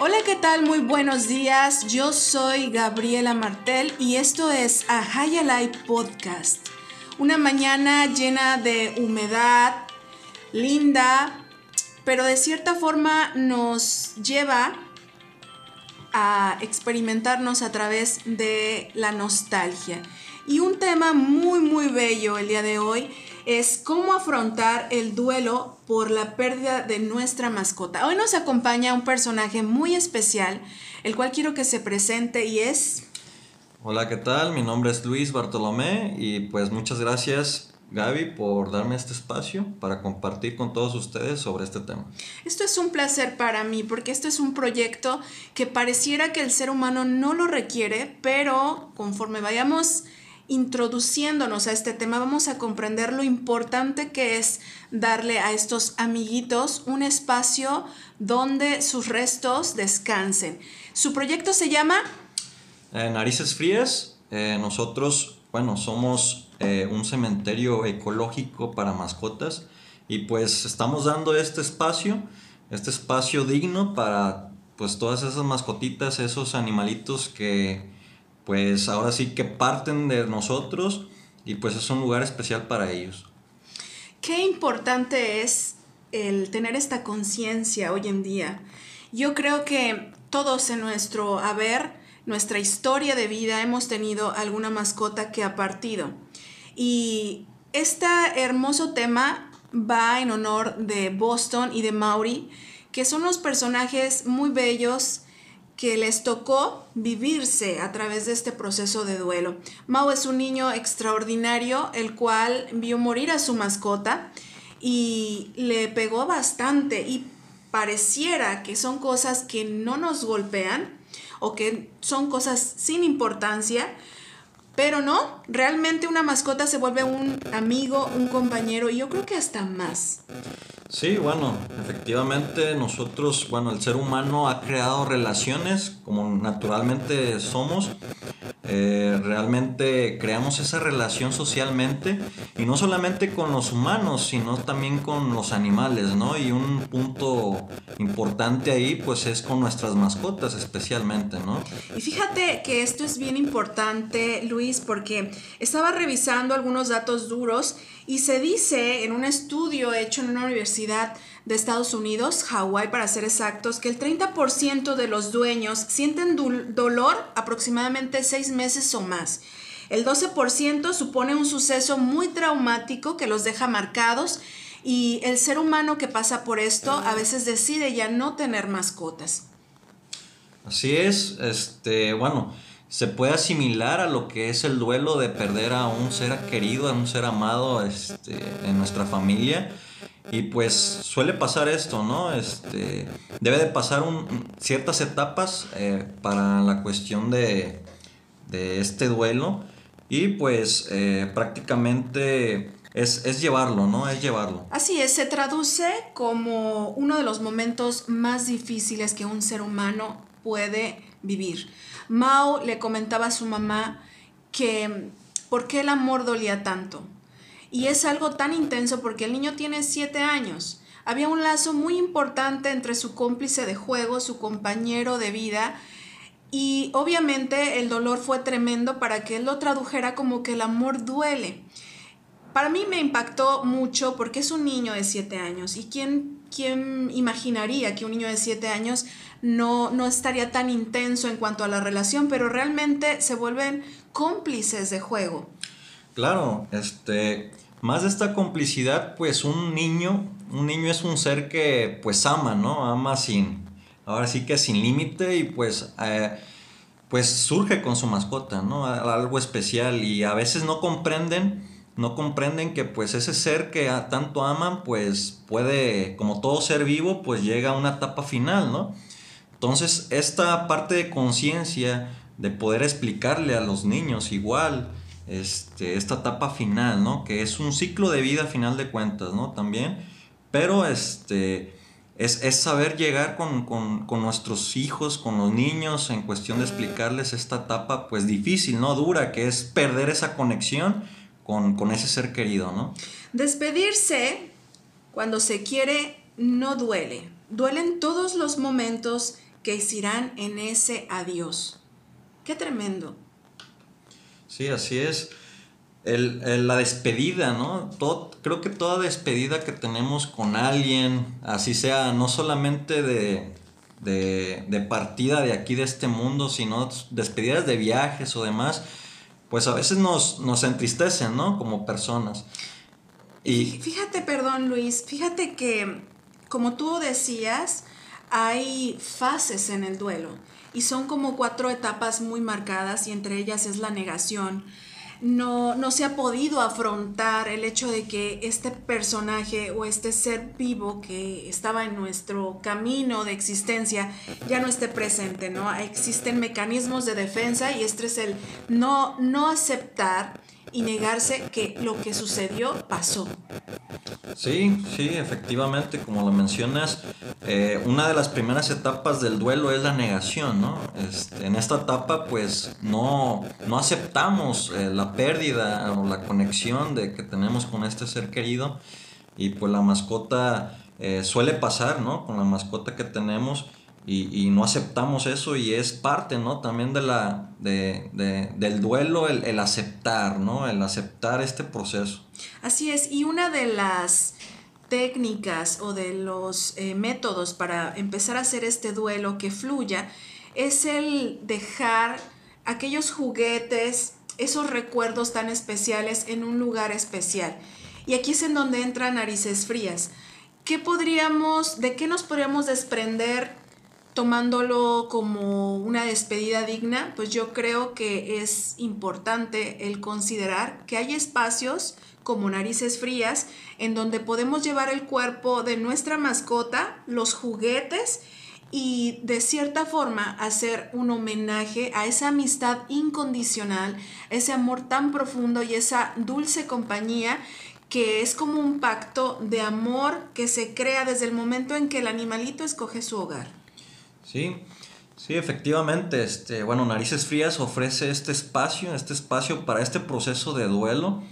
Hola, ¿qué tal? Muy buenos días. Yo soy Gabriela Martel y esto es A High Podcast. Una mañana llena de humedad, linda, pero de cierta forma nos lleva a experimentarnos a través de la nostalgia. Y un tema muy, muy bello el día de hoy es cómo afrontar el duelo por la pérdida de nuestra mascota. Hoy nos acompaña un personaje muy especial, el cual quiero que se presente y es... Hola, ¿qué tal? Mi nombre es Luis Bartolomé y pues muchas gracias Gaby por darme este espacio para compartir con todos ustedes sobre este tema. Esto es un placer para mí porque esto es un proyecto que pareciera que el ser humano no lo requiere, pero conforme vayamos introduciéndonos a este tema, vamos a comprender lo importante que es darle a estos amiguitos un espacio donde sus restos descansen. Su proyecto se llama... Eh, Narices Frías. Eh, nosotros, bueno, somos eh, un cementerio ecológico para mascotas y pues estamos dando este espacio, este espacio digno para pues todas esas mascotitas, esos animalitos que pues ahora sí que parten de nosotros y pues es un lugar especial para ellos. Qué importante es el tener esta conciencia hoy en día. Yo creo que todos en nuestro haber, nuestra historia de vida, hemos tenido alguna mascota que ha partido. Y este hermoso tema va en honor de Boston y de Maury, que son unos personajes muy bellos, que les tocó vivirse a través de este proceso de duelo. Mao es un niño extraordinario, el cual vio morir a su mascota y le pegó bastante y pareciera que son cosas que no nos golpean o que son cosas sin importancia, pero no, realmente una mascota se vuelve un amigo, un compañero y yo creo que hasta más. Sí, bueno, efectivamente nosotros, bueno, el ser humano ha creado relaciones como naturalmente somos. Eh, realmente creamos esa relación socialmente y no solamente con los humanos, sino también con los animales, ¿no? Y un punto importante ahí pues es con nuestras mascotas especialmente, ¿no? Y fíjate que esto es bien importante, Luis, porque estaba revisando algunos datos duros y se dice en un estudio hecho en una universidad de Estados Unidos, Hawái para ser exactos, que el 30% de los dueños sienten dolor aproximadamente seis meses o más. El 12% supone un suceso muy traumático que los deja marcados y el ser humano que pasa por esto a veces decide ya no tener mascotas. Así es, este, bueno, se puede asimilar a lo que es el duelo de perder a un ser querido, a un ser amado este, en nuestra familia. Y pues suele pasar esto, ¿no? Este, debe de pasar ciertas etapas eh, para la cuestión de, este duelo. Y pues eh, prácticamente es, es, llevarlo, ¿no? Es llevarlo. Así es, se traduce como uno de los momentos más difíciles que un ser humano puede vivir. Mao le comentaba a su mamá que por qué el amor dolía tanto. Y es algo tan intenso porque el niño tiene siete años. Había un lazo muy importante entre su cómplice de juego, su compañero de vida, y obviamente el dolor fue tremendo para que él lo tradujera como que el amor duele. Para mí me impactó mucho porque es un niño de siete años y quién, quién imaginaría que un niño de siete años no, no estaría tan intenso en cuanto a la relación, pero realmente se vuelven cómplices de juego. Claro, este, más de esta complicidad, pues un niño, un niño es un ser que pues ama, ¿no? Ama sin, ahora sí que sin límite y pues, eh, pues surge con su mascota, ¿no? Algo especial y a veces no comprenden, no comprenden que pues ese ser que tanto aman, pues puede, como todo ser vivo, pues llega a una etapa final, ¿no? Entonces, esta parte de conciencia, de poder explicarle a los niños igual, este, esta etapa final, ¿no? Que es un ciclo de vida final de cuentas, ¿no? También, pero este, es, saber llegar con, nuestros hijos, con los niños, en cuestión de explicarles esta etapa, pues difícil, ¿no? Dura, que es perder esa conexión con, con ese ser querido, ¿no? Despedirse cuando se quiere no duele. Duelen todos los momentos que se irán en ese adiós. Qué tremendo. Sí, así es. El, la despedida, ¿no? Todo, creo que toda despedida que tenemos con alguien, así sea, no solamente de, de, de, partida de aquí de este mundo, sino despedidas de viajes o demás, pues a veces nos, nos entristecen, ¿no? Como personas. Y fíjate, perdón Luis, fíjate que como tú decías, hay fases en el duelo y son como cuatro etapas muy marcadas y entre ellas es la negación, no, no se ha podido afrontar el hecho de que este personaje o este ser vivo que estaba en nuestro camino de existencia ya no esté presente, ¿no? Existen mecanismos de defensa y este es el no, no aceptar y negarse que lo que sucedió pasó. Sí, sí, efectivamente, como lo mencionas, eh, una de las primeras etapas del duelo es la negación, ¿no? Este, en esta etapa, pues, no, no aceptamos eh, la pérdida o la conexión de que tenemos con este ser querido y pues la mascota eh, suele pasar, ¿no? Con la mascota que tenemos y, no aceptamos eso y es parte, ¿no? También de la, de, del duelo, el, aceptar, ¿no? El aceptar este proceso. Así es, y una de las técnicas o de los eh, métodos para empezar a hacer este duelo que fluya es el dejar aquellos juguetes, esos recuerdos tan especiales en un lugar especial. Y aquí es en donde entran narices frías. ¿Qué podríamos, de qué nos podríamos desprender tomándolo como una despedida digna, pues yo creo que es importante el considerar que hay espacios como narices frías en donde podemos llevar el cuerpo de nuestra mascota, los juguetes y de cierta forma hacer un homenaje a esa amistad incondicional, ese amor tan profundo y esa dulce compañía que es como un pacto de amor que se crea desde el momento en que el animalito escoge su hogar. Sí, sí, efectivamente. Este, bueno, Narices Frías ofrece este espacio, este espacio para este proceso de duelo,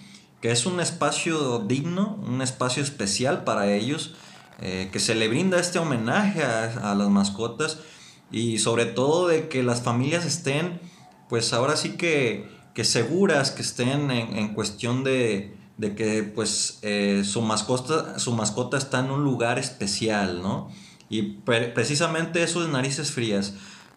que es un espacio digno, un espacio especial para ellos, eh, que se le brinda este homenaje a, las mascotas y sobre todo de que las familias estén, pues ahora sí que, que seguras, que estén en, cuestión de, de que pues eh, su, mascota, su mascota está en un lugar especial, ¿no? Y precisamente eso es narices frías.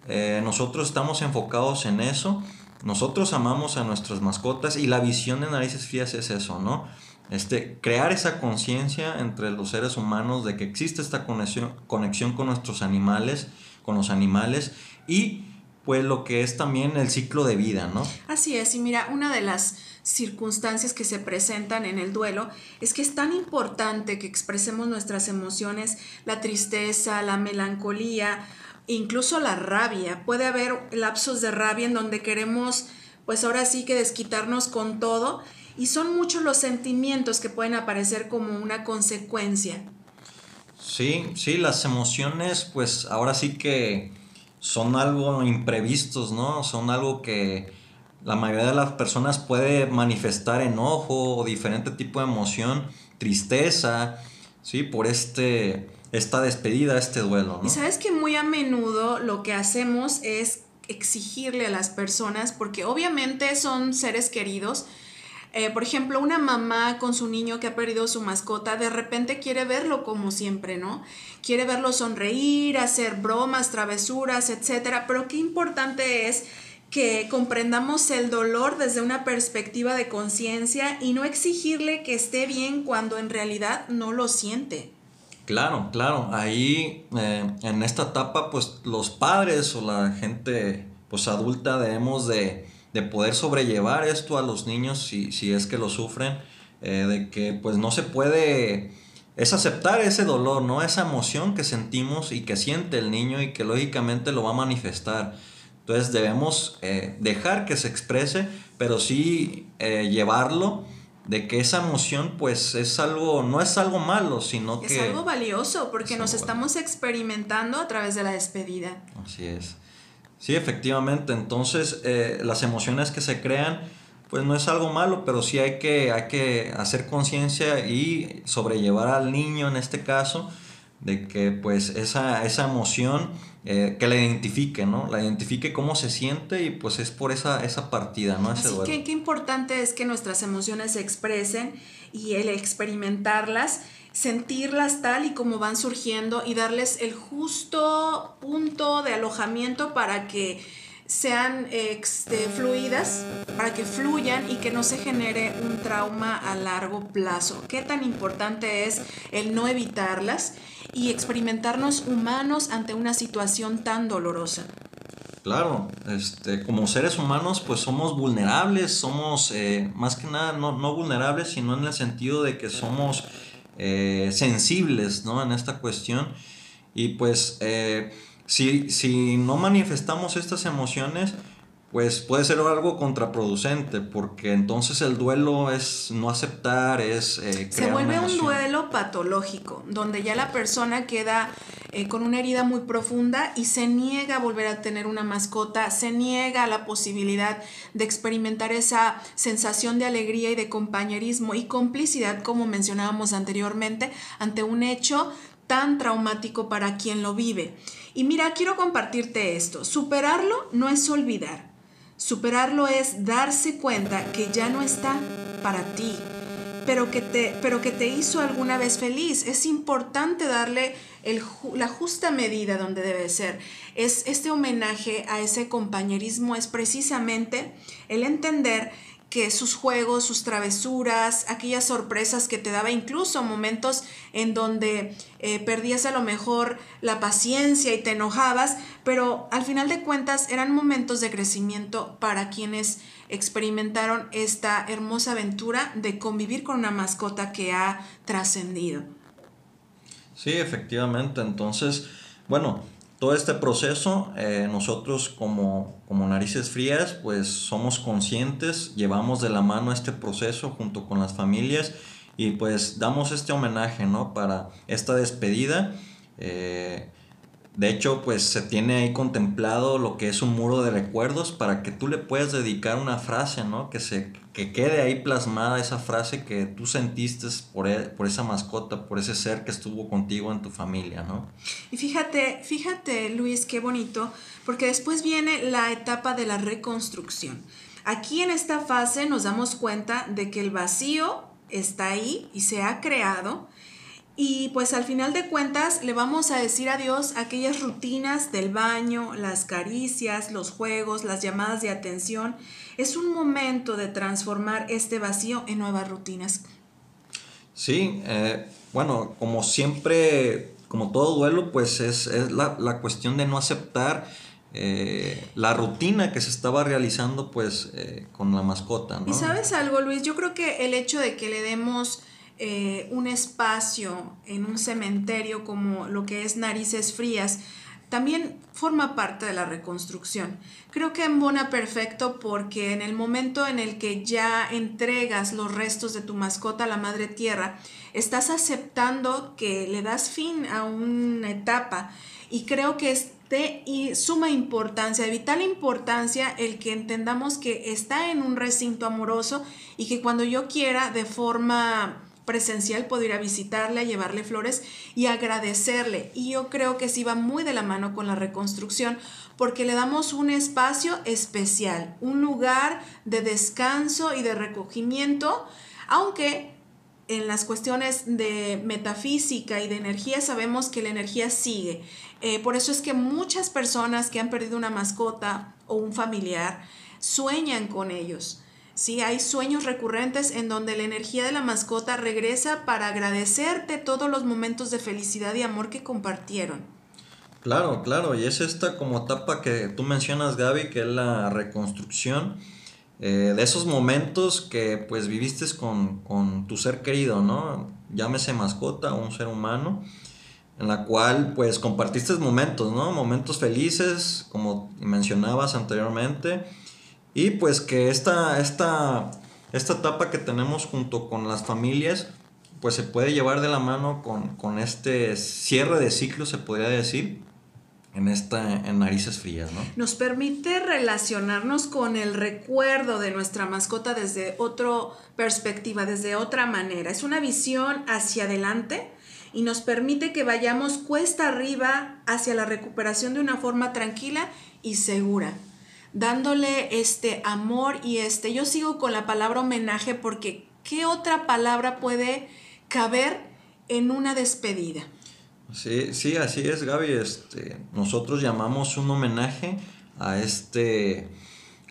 Eh, nosotros estamos enfocados en eso. Nosotros amamos a nuestras mascotas y la visión de narices frías es eso, ¿no? Este, crear esa conciencia entre los seres humanos de que existe esta conexión, conexión con nuestros animales, con los animales y pues lo que es también el ciclo de vida, ¿no? Así es, y mira, una de las circunstancias que se presentan en el duelo, es que es tan importante que expresemos nuestras emociones, la tristeza, la melancolía, incluso la rabia. Puede haber lapsos de rabia en donde queremos, pues ahora sí que desquitarnos con todo, y son muchos los sentimientos que pueden aparecer como una consecuencia. Sí, sí, las emociones, pues ahora sí que son algo imprevistos, ¿no? Son algo que la mayoría de las personas puede manifestar enojo o diferente tipo de emoción, tristeza, ¿sí? Por este, esta despedida, este duelo, Y sabes que muy a menudo lo que hacemos es exigirle a las personas, porque obviamente son seres queridos, eh, por ejemplo, una mamá con su niño que ha perdido su mascota, de repente quiere verlo como siempre, ¿no? Quiere verlo sonreír, hacer bromas, travesuras, etcétera. Pero qué importante es que comprendamos el dolor desde una perspectiva de conciencia y no exigirle que esté bien cuando en realidad no lo siente. Claro, claro. Ahí eh, en esta etapa, pues los padres o la gente pues adulta debemos de, poder sobrellevar esto a los niños si, si es que lo sufren, eh, de que pues no se puede, es aceptar ese dolor, ¿no? Esa emoción que sentimos y que siente el niño y que lógicamente lo va a manifestar. Entonces debemos eh, dejar que se exprese, pero sí eh, llevarlo de que esa emoción pues es algo, no es algo malo, sino que... Es algo valioso porque nos estamos experimentando a través de la despedida. Así es. Sí, efectivamente. Entonces eh, las emociones que se crean pues no es algo malo, pero sí hay que, hay que hacer conciencia y sobrellevar al niño en este caso de que pues esa, esa emoción eh, que la identifique, ¿no? La identifique cómo se siente y pues es por esa, esa partida, ¿no? Así que qué importante es que nuestras emociones se expresen y el experimentarlas, sentirlas tal y como van surgiendo y darles el justo punto de alojamiento para que sean este, fluidas, para que fluyan y que no se genere un trauma a largo plazo. Qué tan importante es el no evitarlas y experimentarnos humanos ante una situación tan dolorosa. Claro, este, como seres humanos pues somos vulnerables, somos eh, más que nada no, no, vulnerables, sino en el sentido de que somos eh, sensibles ¿no? en esta cuestión y pues eh, si, si no manifestamos estas emociones, pues puede ser algo contraproducente, porque entonces el duelo es no aceptar, es... Eh, Se vuelve un duelo patológico, donde ya la persona queda eh, con una herida muy profunda y se niega a volver a tener una mascota, se niega a la posibilidad de experimentar esa sensación de alegría y de compañerismo y complicidad, como mencionábamos anteriormente, ante un hecho tan traumático para quien lo vive. Y mira, quiero compartirte esto, superarlo no es olvidar Superarlo es darse cuenta que ya no está para ti, pero que te, pero que te hizo alguna vez feliz. Es importante darle la justa medida donde debe ser. Es este homenaje a ese compañerismo es precisamente el entender que sus juegos, sus travesuras, aquellas sorpresas que te daba, incluso momentos en donde eh, perdías a lo mejor la paciencia y te enojabas, pero al final de cuentas eran momentos de crecimiento para quienes experimentaron esta hermosa aventura de convivir con una mascota que ha trascendido. Sí, efectivamente. Entonces, bueno, todo este proceso, eh, nosotros como, como narices frías, pues somos conscientes, llevamos de la mano este proceso junto con las familias y pues damos este homenaje, ¿no? Para esta despedida. Eh, de hecho, pues se tiene ahí contemplado lo que es un muro de recuerdos para que tú le puedas dedicar una frase, ¿no? Que, se, que quede ahí plasmada esa frase que tú sentiste por, e, por esa mascota, por ese ser que estuvo contigo en tu familia, ¿no? Y fíjate, fíjate Luis, qué bonito, porque después viene la etapa de la reconstrucción. Aquí en esta fase nos damos cuenta de que el vacío está ahí y se ha creado y pues al final de cuentas le vamos a decir adiós a aquellas rutinas del baño, las caricias, los juegos, las llamadas de atención. Es un momento de transformar este vacío en nuevas rutinas. Sí, eh, bueno, como siempre, como todo duelo, pues es, la, cuestión de no aceptar eh, la rutina que se estaba realizando pues eh, con la mascota. Y sabes algo, Luis, yo creo que el hecho de que le demos eh, un espacio en un cementerio como lo que es Narices Frías, también forma parte de la reconstrucción. Creo que embona perfecto porque en el momento en el que ya entregas los restos de tu mascota a la madre tierra, estás aceptando que le das fin a una etapa y creo que es de suma importancia, de vital importancia el que entendamos que está en un recinto amoroso y que cuando yo quiera de forma presencial puedo ir a visitarle, llevarle flores y agradecerle. Y yo creo que sí va muy de la mano con la reconstrucción porque le damos un espacio especial, un lugar de descanso y de recogimiento, aunque en las cuestiones de metafísica y de energía sabemos que la energía sigue. Eh, por eso es que muchas personas que han perdido una mascota o un familiar sueñan con ellos Sí, hay sueños recurrentes en donde la energía de la mascota regresa para agradecerte todos los momentos de felicidad y amor que compartieron. Claro, claro, y es esta como etapa que tú mencionas, Gaby, que es la reconstrucción eh, de esos momentos que pues viviste con, con, tu ser querido, ¿no? Llámese mascota o un ser humano, en la cual pues compartiste momentos, ¿no? Momentos felices, como mencionabas anteriormente, y pues que esta, esta, esta etapa que tenemos junto con las familias, pues se puede llevar de la mano con, este cierre de ciclo, se podría decir, en esta en narices frías, ¿no? Nos permite relacionarnos con el recuerdo de nuestra mascota desde otra perspectiva, desde otra manera. Es una visión hacia adelante y nos permite que vayamos cuesta arriba hacia la recuperación de una forma tranquila y segura, dándole este amor y este, yo sigo con la palabra homenaje porque ¿qué otra palabra puede caber en una despedida? Sí, sí, así es, Gaby. Este, nosotros llamamos un homenaje a este,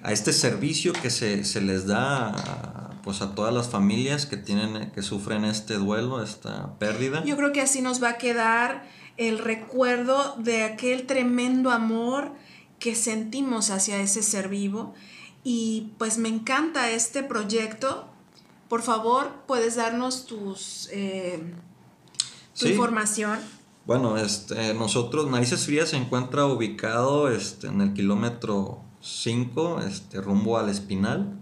a este servicio que se, les da a, pues a todas las familias que tienen, que sufren este duelo, esta pérdida. Yo creo que así nos va a quedar el recuerdo de aquel tremendo amor que sentimos hacia ese ser vivo. Y pues me encanta este proyecto. Por favor, puedes darnos tus eh, tu información. Bueno, este, nosotros, Narices Frías se encuentra ubicado este, en el kilómetro 5, este, rumbo al Espinal,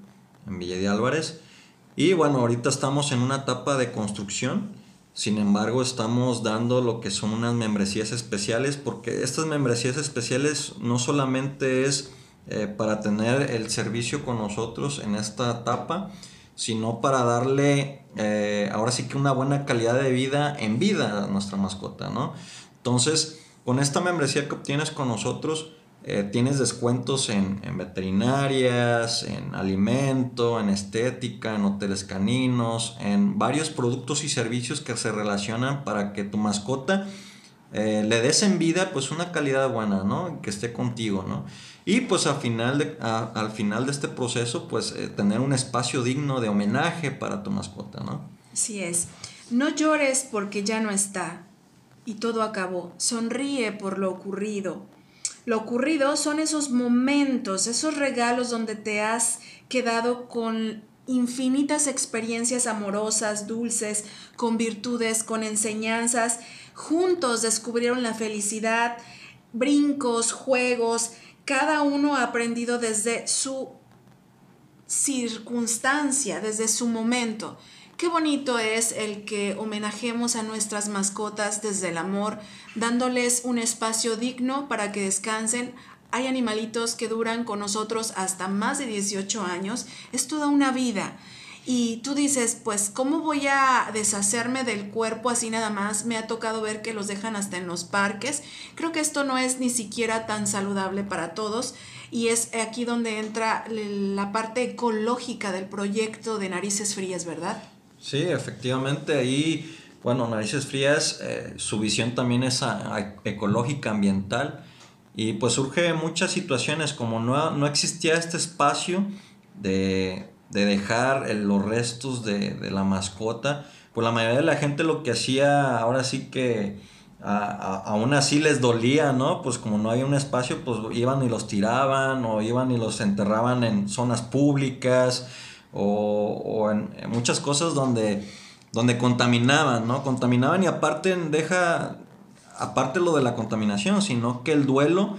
en Villa de Álvarez. Y bueno, ahorita estamos en una etapa de construcción. Sin embargo, estamos dando lo que son unas membresías especiales, porque estas membresías especiales no solamente es eh, para tener el servicio con nosotros en esta etapa, sino para darle eh, ahora sí que una buena calidad de vida en vida a nuestra mascota, ¿no? Entonces, con esta membresía que obtienes con nosotros, eh, tienes descuentos en, veterinarias, en alimento, en estética, en hoteles caninos, en varios productos y servicios que se relacionan para que tu mascota eh, le des en vida pues una calidad buena, ¿no? Que esté contigo, ¿no? Y pues al final de, al final de este proceso, pues eh, tener un espacio digno de homenaje para tu mascota, ¿no? Así es. No llores porque ya no está y todo acabó. Sonríe por lo ocurrido. Lo ocurrido son esos momentos, esos regalos donde te has quedado con infinitas experiencias amorosas, dulces, con virtudes, con enseñanzas. Juntos descubrieron la felicidad, brincos, juegos, cada uno ha aprendido desde su circunstancia, desde su momento. Qué bonito es el que homenajemos a nuestras mascotas desde el amor, dándoles un espacio digno para que descansen. Hay animalitos que duran con nosotros hasta más de 18 años. Es toda una vida. Y tú dices, pues, ¿cómo voy a deshacerme del cuerpo así nada más? Me ha tocado ver que los dejan hasta en los parques. Creo que esto no es ni siquiera tan saludable para todos. Y es aquí donde entra la parte ecológica del proyecto de Narices Frías, ¿verdad? Sí, efectivamente. Ahí, bueno, Narices Frías, eh, su visión también es ecológica, ambiental. Y pues surge muchas situaciones, como no, no existía este espacio de de dejar los restos de, la mascota, pues la mayoría de la gente lo que hacía ahora sí que aún así les dolía, ¿no? Pues como no había un espacio, pues iban y los tiraban o iban y los enterraban en zonas públicas o, en, muchas cosas donde, donde contaminaban, ¿no? Contaminaban y aparte deja, aparte lo de la contaminación, sino que el duelo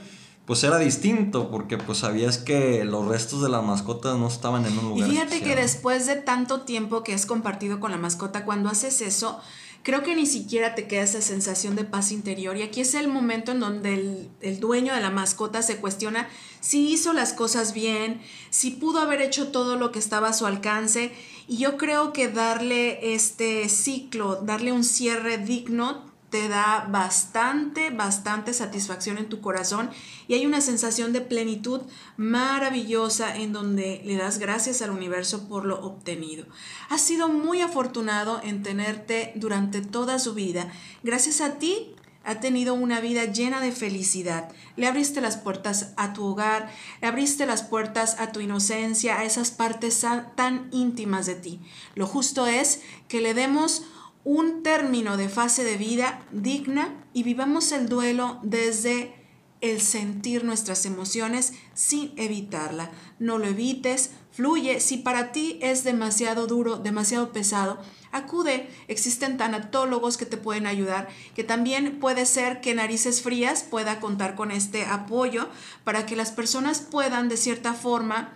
pues era distinto porque pues sabías que los restos de las mascotas no estaban en un lugar. Y fíjate que después de tanto tiempo que has compartido con la mascota, cuando haces eso, creo que ni siquiera te queda esa sensación de paz interior. Y aquí es el momento en donde el, dueño de la mascota se cuestiona si hizo las cosas bien, si pudo haber hecho todo lo que estaba a su alcance. Y yo creo que darle este ciclo, darle un cierre digno, te da bastante, bastante satisfacción en tu corazón y hay una sensación de plenitud maravillosa en donde le das gracias al universo por lo obtenido. Has sido muy afortunado en tenerte durante toda su vida. Gracias a ti ha tenido una vida llena de felicidad. Le abriste las puertas a tu hogar, le abriste las puertas a tu inocencia, a esas partes tan íntimas de ti. Lo justo es que le demos un término de fase de vida digna y vivamos el duelo desde el sentir nuestras emociones sin evitarla. No lo evites, fluye. Si para ti es demasiado duro, demasiado pesado, acude. Existen tanatólogos que te pueden ayudar, que también puede ser que Narices Frías pueda contar con este apoyo para que las personas puedan de cierta forma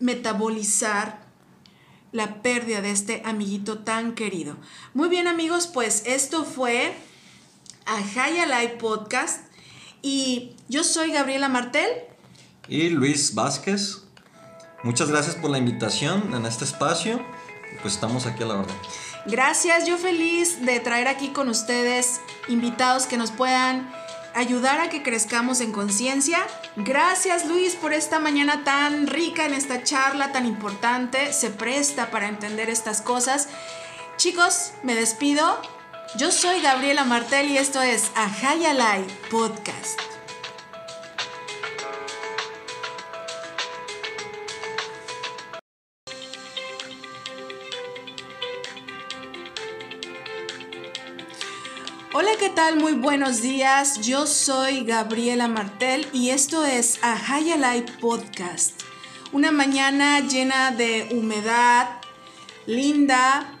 metabolizar la pérdida de este amiguito tan querido. Muy bien amigos, pues esto fue a High Live Podcast y yo soy Gabriela Martel. Y Luis Vázquez. Muchas gracias por la invitación en este espacio. Pues estamos aquí a la orden. Gracias, yo feliz de traer aquí con ustedes invitados que nos puedan ayudar a que crezcamos en conciencia. Gracias Luis por esta mañana tan rica en esta charla tan importante. Se presta para entender estas cosas. Chicos, me despido. Yo soy Gabriela Martel y esto es Ajayalai Podcast. Tal? Muy buenos días. Yo soy Gabriela Martel y esto es Ajayalai Podcast. Una mañana llena de humedad, linda,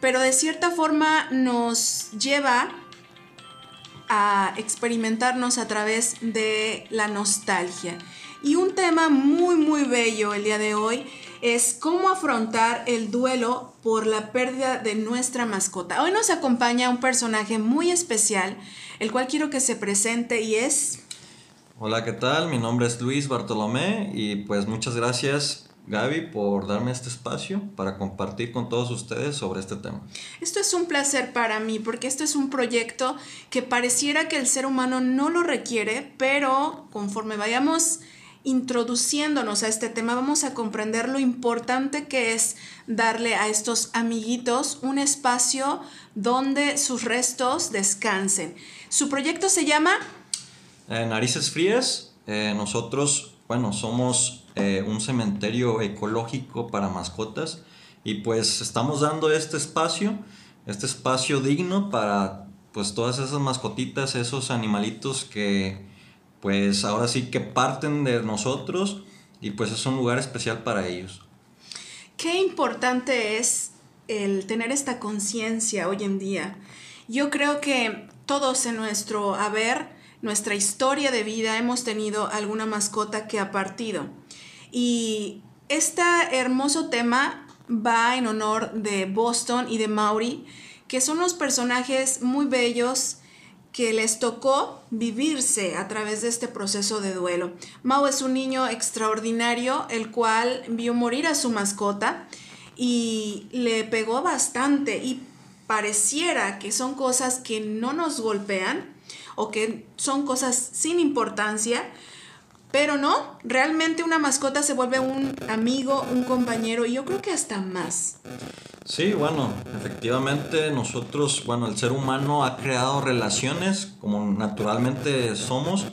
pero de cierta forma nos lleva a experimentarnos a través de la nostalgia. Y un tema muy, muy bello el día de hoy es cómo afrontar el duelo por la pérdida de nuestra mascota. Hoy nos acompaña un personaje muy especial, el cual quiero que se presente y es... Hola, ¿qué tal? Mi nombre es Luis Bartolomé y pues muchas gracias Gaby por darme este espacio para compartir con todos ustedes sobre este tema. Esto es un placer para mí porque esto es un proyecto que pareciera que el ser humano no lo requiere, pero conforme vayamos introduciéndonos a este tema, vamos a comprender lo importante que es darle a estos amiguitos un espacio donde sus restos descansen. Su proyecto se llama... Eh, Narices Frías. Eh, nosotros, bueno, somos eh, un cementerio ecológico para mascotas y pues estamos dando este espacio, este espacio digno para pues todas esas mascotitas, esos animalitos que pues ahora sí que parten de nosotros y pues es un lugar especial para ellos. Qué importante es el tener esta conciencia hoy en día. Yo creo que todos en nuestro haber, nuestra historia de vida, hemos tenido alguna mascota que ha partido. Y este hermoso tema va en honor de Boston y de Maury, que son unos personajes muy bellos que les tocó vivirse a través de este proceso de duelo. Mao es un niño extraordinario, el cual vio morir a su mascota y le pegó bastante y pareciera que son cosas que no nos golpean o que son cosas sin importancia, pero no, realmente una mascota se vuelve un amigo, un compañero y yo creo que hasta más. Sí, bueno, efectivamente nosotros, bueno, el ser humano ha creado relaciones como naturalmente somos.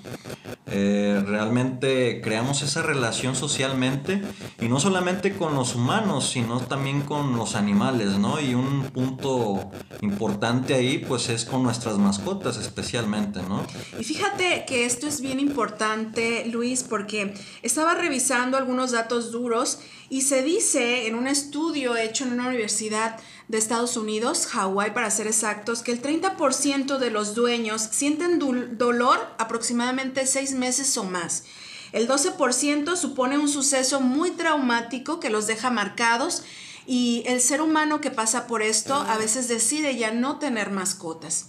Eh, realmente creamos esa relación socialmente y no solamente con los humanos, sino también con los animales, ¿no? Y un punto importante ahí pues es con nuestras mascotas especialmente, ¿no? Y fíjate que esto es bien importante, Luis, porque estaba revisando algunos datos duros y se dice en un estudio hecho en una universidad de Estados Unidos, Hawái para ser exactos, que el 30% de los dueños sienten dolor aproximadamente seis meses o más. El 12% supone un suceso muy traumático que los deja marcados y el ser humano que pasa por esto a veces decide ya no tener mascotas.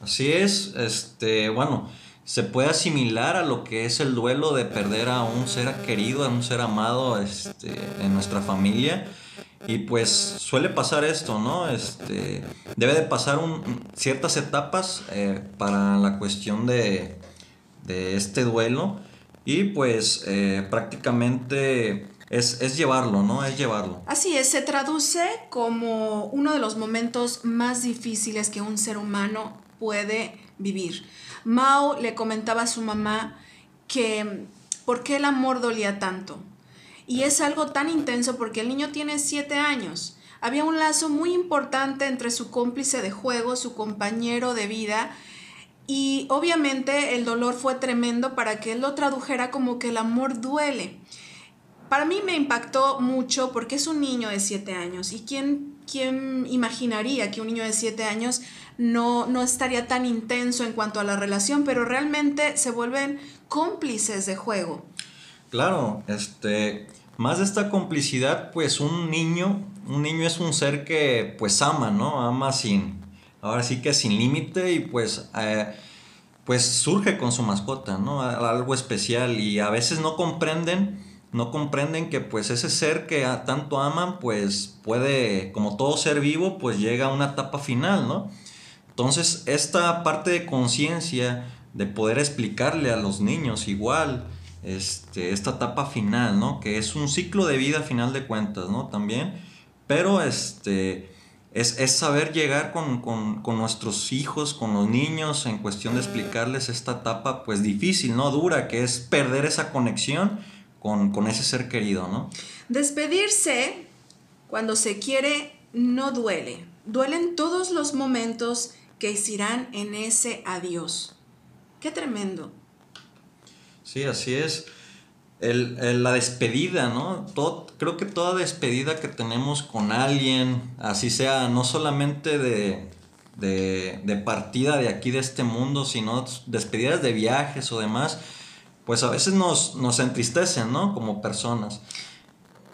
Así es, este, bueno, se puede asimilar a lo que es el duelo de perder a un ser querido, a un ser amado este, en nuestra familia. Y pues suele pasar esto, ¿no? Este, debe de pasar ciertas etapas eh, para la cuestión de, este duelo. Y pues eh, prácticamente es, es, llevarlo, ¿no? Es llevarlo. Así es, se traduce como uno de los momentos más difíciles que un ser humano puede vivir. Mao le comentaba a su mamá que por qué el amor dolía tanto. Y es algo tan intenso porque el niño tiene siete años. Había un lazo muy importante entre su cómplice de juego, su compañero de vida, y obviamente el dolor fue tremendo para que él lo tradujera como que el amor duele. Para mí me impactó mucho porque es un niño de siete años y quién, quién imaginaría que un niño de siete años no, no estaría tan intenso en cuanto a la relación, pero realmente se vuelven cómplices de juego. Claro, este, más de esta complicidad, pues un niño, un niño es un ser que pues ama, ¿no? Ama sin, ahora sí que sin límite y pues, eh, pues surge con su mascota, ¿no? Algo especial y a veces no comprenden no comprenden que pues ese ser que tanto aman pues puede, como todo ser vivo, pues llega a una etapa final, ¿no? Entonces esta parte de conciencia, de poder explicarle a los niños igual, este, esta etapa final, ¿no? Que es un ciclo de vida final de cuentas, ¿no? También, pero este, es, saber llegar con, con, nuestros hijos, con los niños, en cuestión de explicarles esta etapa, pues difícil, ¿no? Dura, que es perder esa conexión con, ese ser querido, ¿no? Despedirse cuando se quiere no duele. Duelen todos los momentos que irán en ese adiós. Qué tremendo. Sí, así es. la despedida, ¿no? Todo, creo que toda despedida que tenemos con alguien, así sea, no solamente de, de, de partida de aquí de este mundo, sino despedidas de viajes o demás, pues a veces nos, nos entristecen, ¿no? Como personas.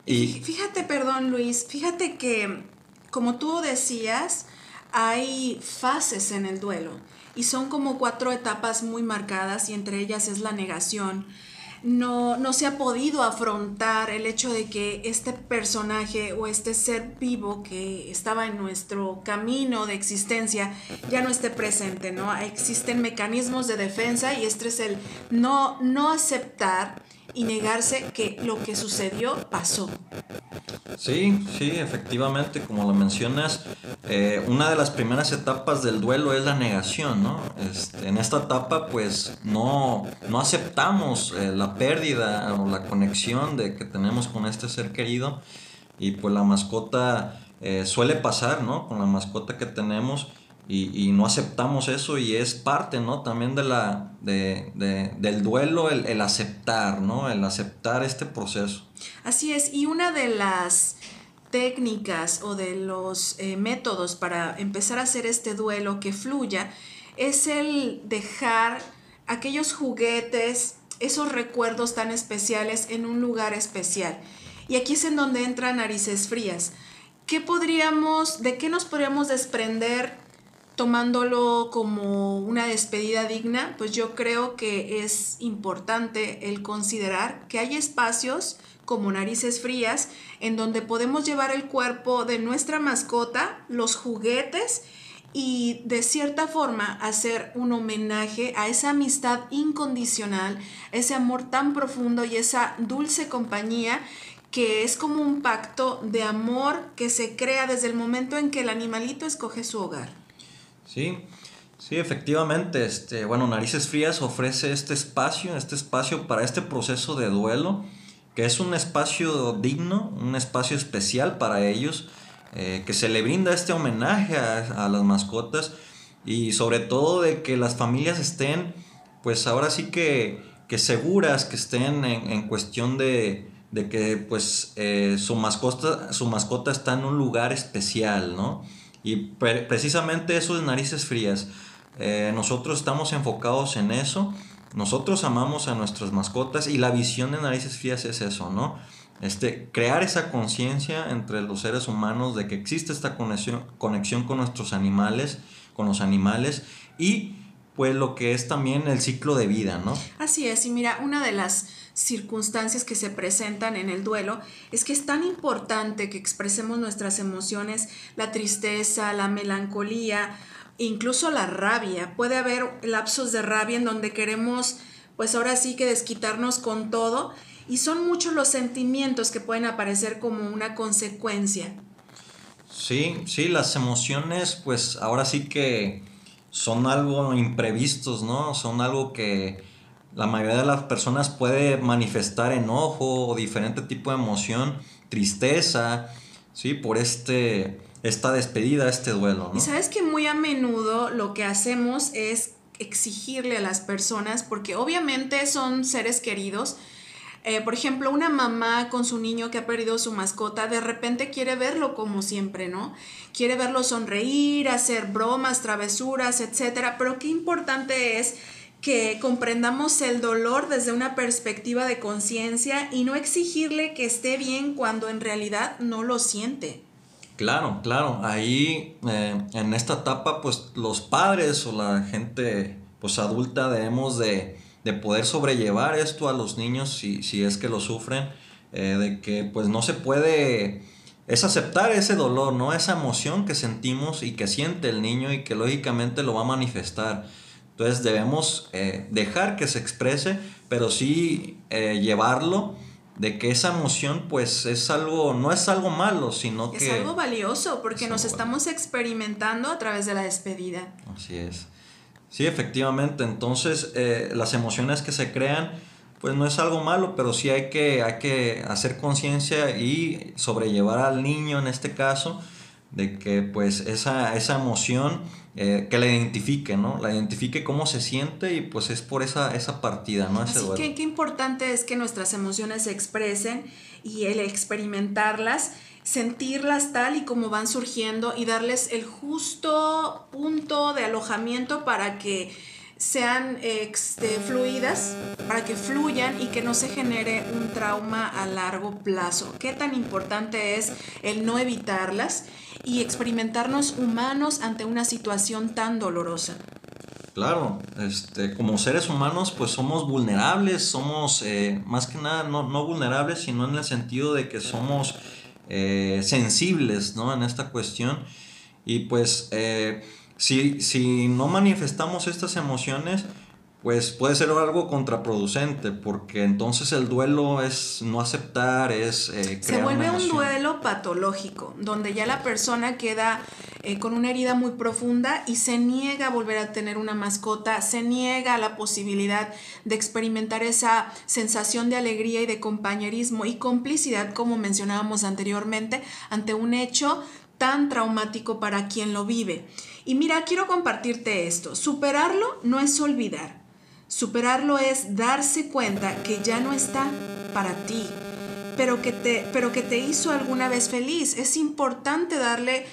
Y fíjate, perdón Luis, fíjate que como tú decías, hay fases en el duelo y son como cuatro etapas muy marcadas y entre ellas es la negación, no, no se ha podido afrontar el hecho de que este personaje o este ser vivo que estaba en nuestro camino de existencia ya no esté presente, ¿no? Existen mecanismos de defensa y este es el no, no aceptar y negarse que lo que sucedió pasó. Sí, sí, efectivamente, como lo mencionas, eh, una de las primeras etapas del duelo es la negación, ¿no? Este, en esta etapa, pues, no, no aceptamos eh, la pérdida o la conexión de que tenemos con este ser querido y pues la mascota eh, suele pasar, ¿no? Con la mascota que tenemos y, no aceptamos eso y es parte, ¿no? También de la, de, del duelo, el, aceptar, ¿no? El aceptar este proceso. Así es, y una de las técnicas o de los eh, métodos para empezar a hacer este duelo que fluya es el dejar aquellos juguetes, esos recuerdos tan especiales en un lugar especial. Y aquí es en donde entran narices frías. ¿Qué podríamos, de qué nos podríamos desprender tomándolo como una despedida digna, pues yo creo que es importante el considerar que hay espacios como narices frías en donde podemos llevar el cuerpo de nuestra mascota, los juguetes y de cierta forma hacer un homenaje a esa amistad incondicional, ese amor tan profundo y esa dulce compañía que es como un pacto de amor que se crea desde el momento en que el animalito escoge su hogar. Sí, sí, efectivamente. Este, bueno, Narices Frías ofrece este espacio, este espacio para este proceso de duelo, que es un espacio digno, un espacio especial para ellos, eh, que se le brinda este homenaje a, las mascotas y sobre todo de que las familias estén, pues ahora sí que, que seguras, que estén en, cuestión de, de que pues eh, su, mascota, su mascota está en un lugar especial, ¿no? Y precisamente eso es narices frías. Eh, nosotros estamos enfocados en eso. Nosotros amamos a nuestras mascotas y la visión de narices frías es eso, ¿no? Este, crear esa conciencia entre los seres humanos de que existe esta conexión, conexión con nuestros animales, con los animales y pues lo que es también el ciclo de vida, ¿no? Así es, y mira, una de las circunstancias que se presentan en el duelo es que es tan importante que expresemos nuestras emociones, la tristeza, la melancolía, incluso la rabia. Puede haber lapsos de rabia en donde queremos, pues ahora sí que desquitarnos con todo y son muchos los sentimientos que pueden aparecer como una consecuencia. Sí, sí, las emociones pues ahora sí que son algo imprevistos, ¿no? Son algo que la mayoría de las personas puede manifestar enojo o diferente tipo de emoción, tristeza, ¿sí? Por este, esta despedida, este duelo, Y sabes que muy a menudo lo que hacemos es exigirle a las personas, porque obviamente son seres queridos, eh, por ejemplo, una mamá con su niño que ha perdido su mascota, de repente quiere verlo como siempre, ¿no? Quiere verlo sonreír, hacer bromas, travesuras, etcétera. Pero qué importante es que comprendamos el dolor desde una perspectiva de conciencia y no exigirle que esté bien cuando en realidad no lo siente. Claro, claro. Ahí eh, en esta etapa, pues los padres o la gente pues adulta debemos de, poder sobrellevar esto a los niños si, si es que lo sufren. eh, de que pues no se puede, es aceptar ese dolor, ¿no? Esa emoción que sentimos y que siente el niño y que lógicamente lo va a manifestar. Entonces debemos eh, dejar que se exprese, pero sí eh, llevarlo de que esa emoción pues es algo, no es algo malo, sino que... Es algo valioso porque nos estamos experimentando a través de la despedida. Así es. Sí, efectivamente. Entonces eh, las emociones que se crean pues no es algo malo, pero sí hay que, hay que hacer conciencia y sobrellevar al niño en este caso de que pues esa, esa emoción eh, que la identifique, ¿no? La identifique cómo se siente y pues es por esa, esa partida, ¿no? Ese Así que qué importante es que nuestras emociones se expresen y el experimentarlas, sentirlas tal y como van surgiendo y darles el justo punto de alojamiento para que sean este, fluidas, para que fluyan y que no se genere un trauma a largo plazo. Qué tan importante es el no evitarlas y experimentarnos humanos ante una situación tan dolorosa. Claro, este, como seres humanos pues somos vulnerables, somos eh, más que nada no, no, vulnerables, sino en el sentido de que somos eh, sensibles ¿no? en esta cuestión y pues... Eh, si, si no manifestamos estas emociones, pues puede ser algo contraproducente, porque entonces el duelo es no aceptar, es... Eh, se vuelve un duelo patológico, donde ya la persona queda eh, con una herida muy profunda y se niega a volver a tener una mascota, se niega a la posibilidad de experimentar esa sensación de alegría y de compañerismo y complicidad, como mencionábamos anteriormente, ante un hecho tan traumático para quien lo vive. Y mira, quiero compartirte esto. Superarlo no es olvidar. Superarlo es darse cuenta que ya no está para ti, pero que te, pero que te hizo alguna vez feliz. Es importante darle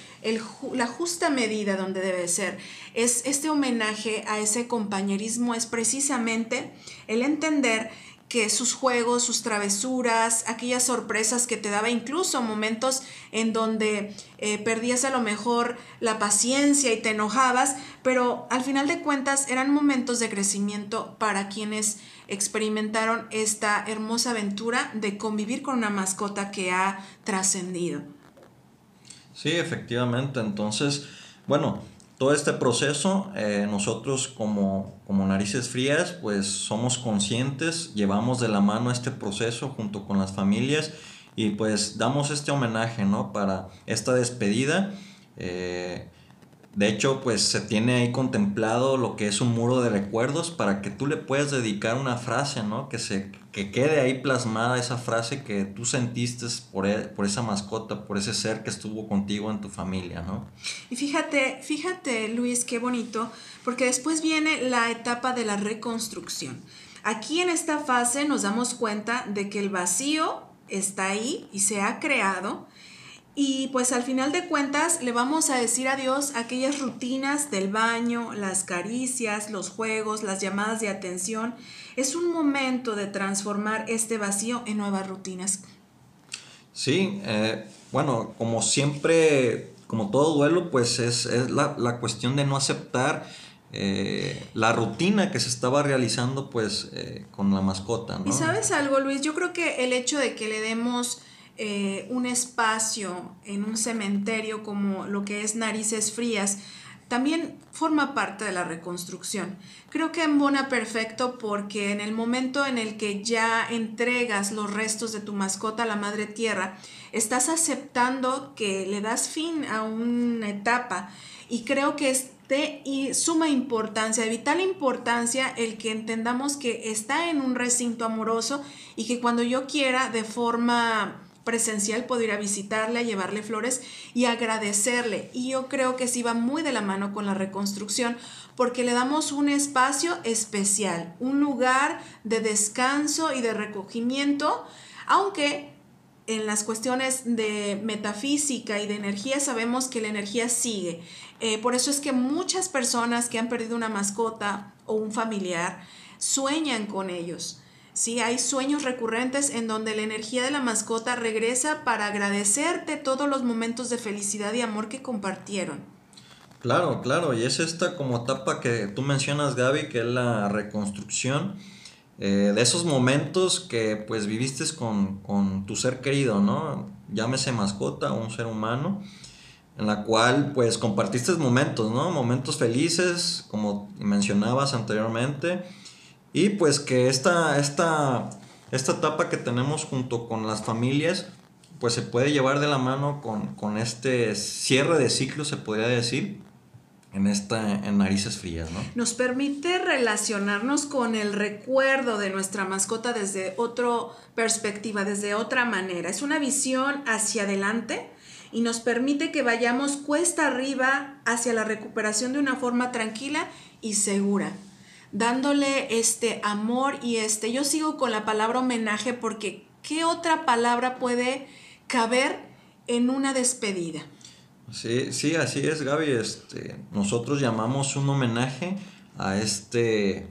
la justa medida donde debe ser. Es este homenaje a ese compañerismo es precisamente el entender que sus juegos, sus travesuras, aquellas sorpresas que te daba, incluso momentos en donde eh, perdías a lo mejor la paciencia y te enojabas, pero al final de cuentas eran momentos de crecimiento para quienes experimentaron esta hermosa aventura de convivir con una mascota que ha trascendido. Sí, efectivamente. Entonces, bueno, todo este proceso, eh, nosotros como, como narices frías, pues somos conscientes, llevamos de la mano este proceso junto con las familias y pues damos este homenaje, ¿no? Para esta despedida. Eh, de hecho, pues se tiene ahí contemplado lo que es un muro de recuerdos para que tú le puedas dedicar una frase, ¿no? Que, se, que quede ahí plasmada esa frase que tú sentiste por, e, por esa mascota, por ese ser que estuvo contigo en tu familia, ¿no? Y fíjate, fíjate Luis, qué bonito, porque después viene la etapa de la reconstrucción. Aquí en esta fase nos damos cuenta de que el vacío está ahí y se ha creado y pues al final de cuentas le vamos a decir adiós a aquellas rutinas del baño, las caricias, los juegos, las llamadas de atención. Es un momento de transformar este vacío en nuevas rutinas. Sí, eh, bueno, como siempre, como todo duelo, pues es, la, cuestión de no aceptar eh, la rutina que se estaba realizando pues eh, con la mascota. ¿no? Y sabes algo, Luis, yo creo que el hecho de que le demos eh, un espacio en un cementerio como lo que es Narices Frías, también forma parte de la reconstrucción. Creo que embona perfecto porque en el momento en el que ya entregas los restos de tu mascota a la madre tierra, estás aceptando que le das fin a una etapa y creo que es de suma importancia, de vital importancia el que entendamos que está en un recinto amoroso y que cuando yo quiera de forma presencial puedo ir a visitarle, a llevarle flores y agradecerle. Y yo creo que sí va muy de la mano con la reconstrucción porque le damos un espacio especial, un lugar de descanso y de recogimiento, aunque en las cuestiones de metafísica y de energía sabemos que la energía sigue. Eh, por eso es que muchas personas que han perdido una mascota o un familiar sueñan con ellos Sí, hay sueños recurrentes en donde la energía de la mascota regresa para agradecerte todos los momentos de felicidad y amor que compartieron. Claro, claro, y es esta como etapa que tú mencionas, Gaby, que es la reconstrucción. eh, de esos momentos que pues viviste con, con, tu ser querido, ¿no? Llámese mascota o un ser humano, en la cual pues compartiste momentos, ¿no? Momentos felices, como mencionabas anteriormente, y pues que esta, esta, esta etapa que tenemos junto con las familias, pues se puede llevar de la mano con, con este cierre de ciclo, se podría decir, en esta en narices frías, ¿no? Nos permite relacionarnos con el recuerdo de nuestra mascota desde otra perspectiva, desde otra manera. Es una visión hacia adelante y nos permite que vayamos cuesta arriba hacia la recuperación de una forma tranquila y segura, dándole este amor y este yo sigo con la palabra homenaje porque ¿qué otra palabra puede caber en una despedida? Sí, sí, así es, Gaby. Este, nosotros llamamos un homenaje a este,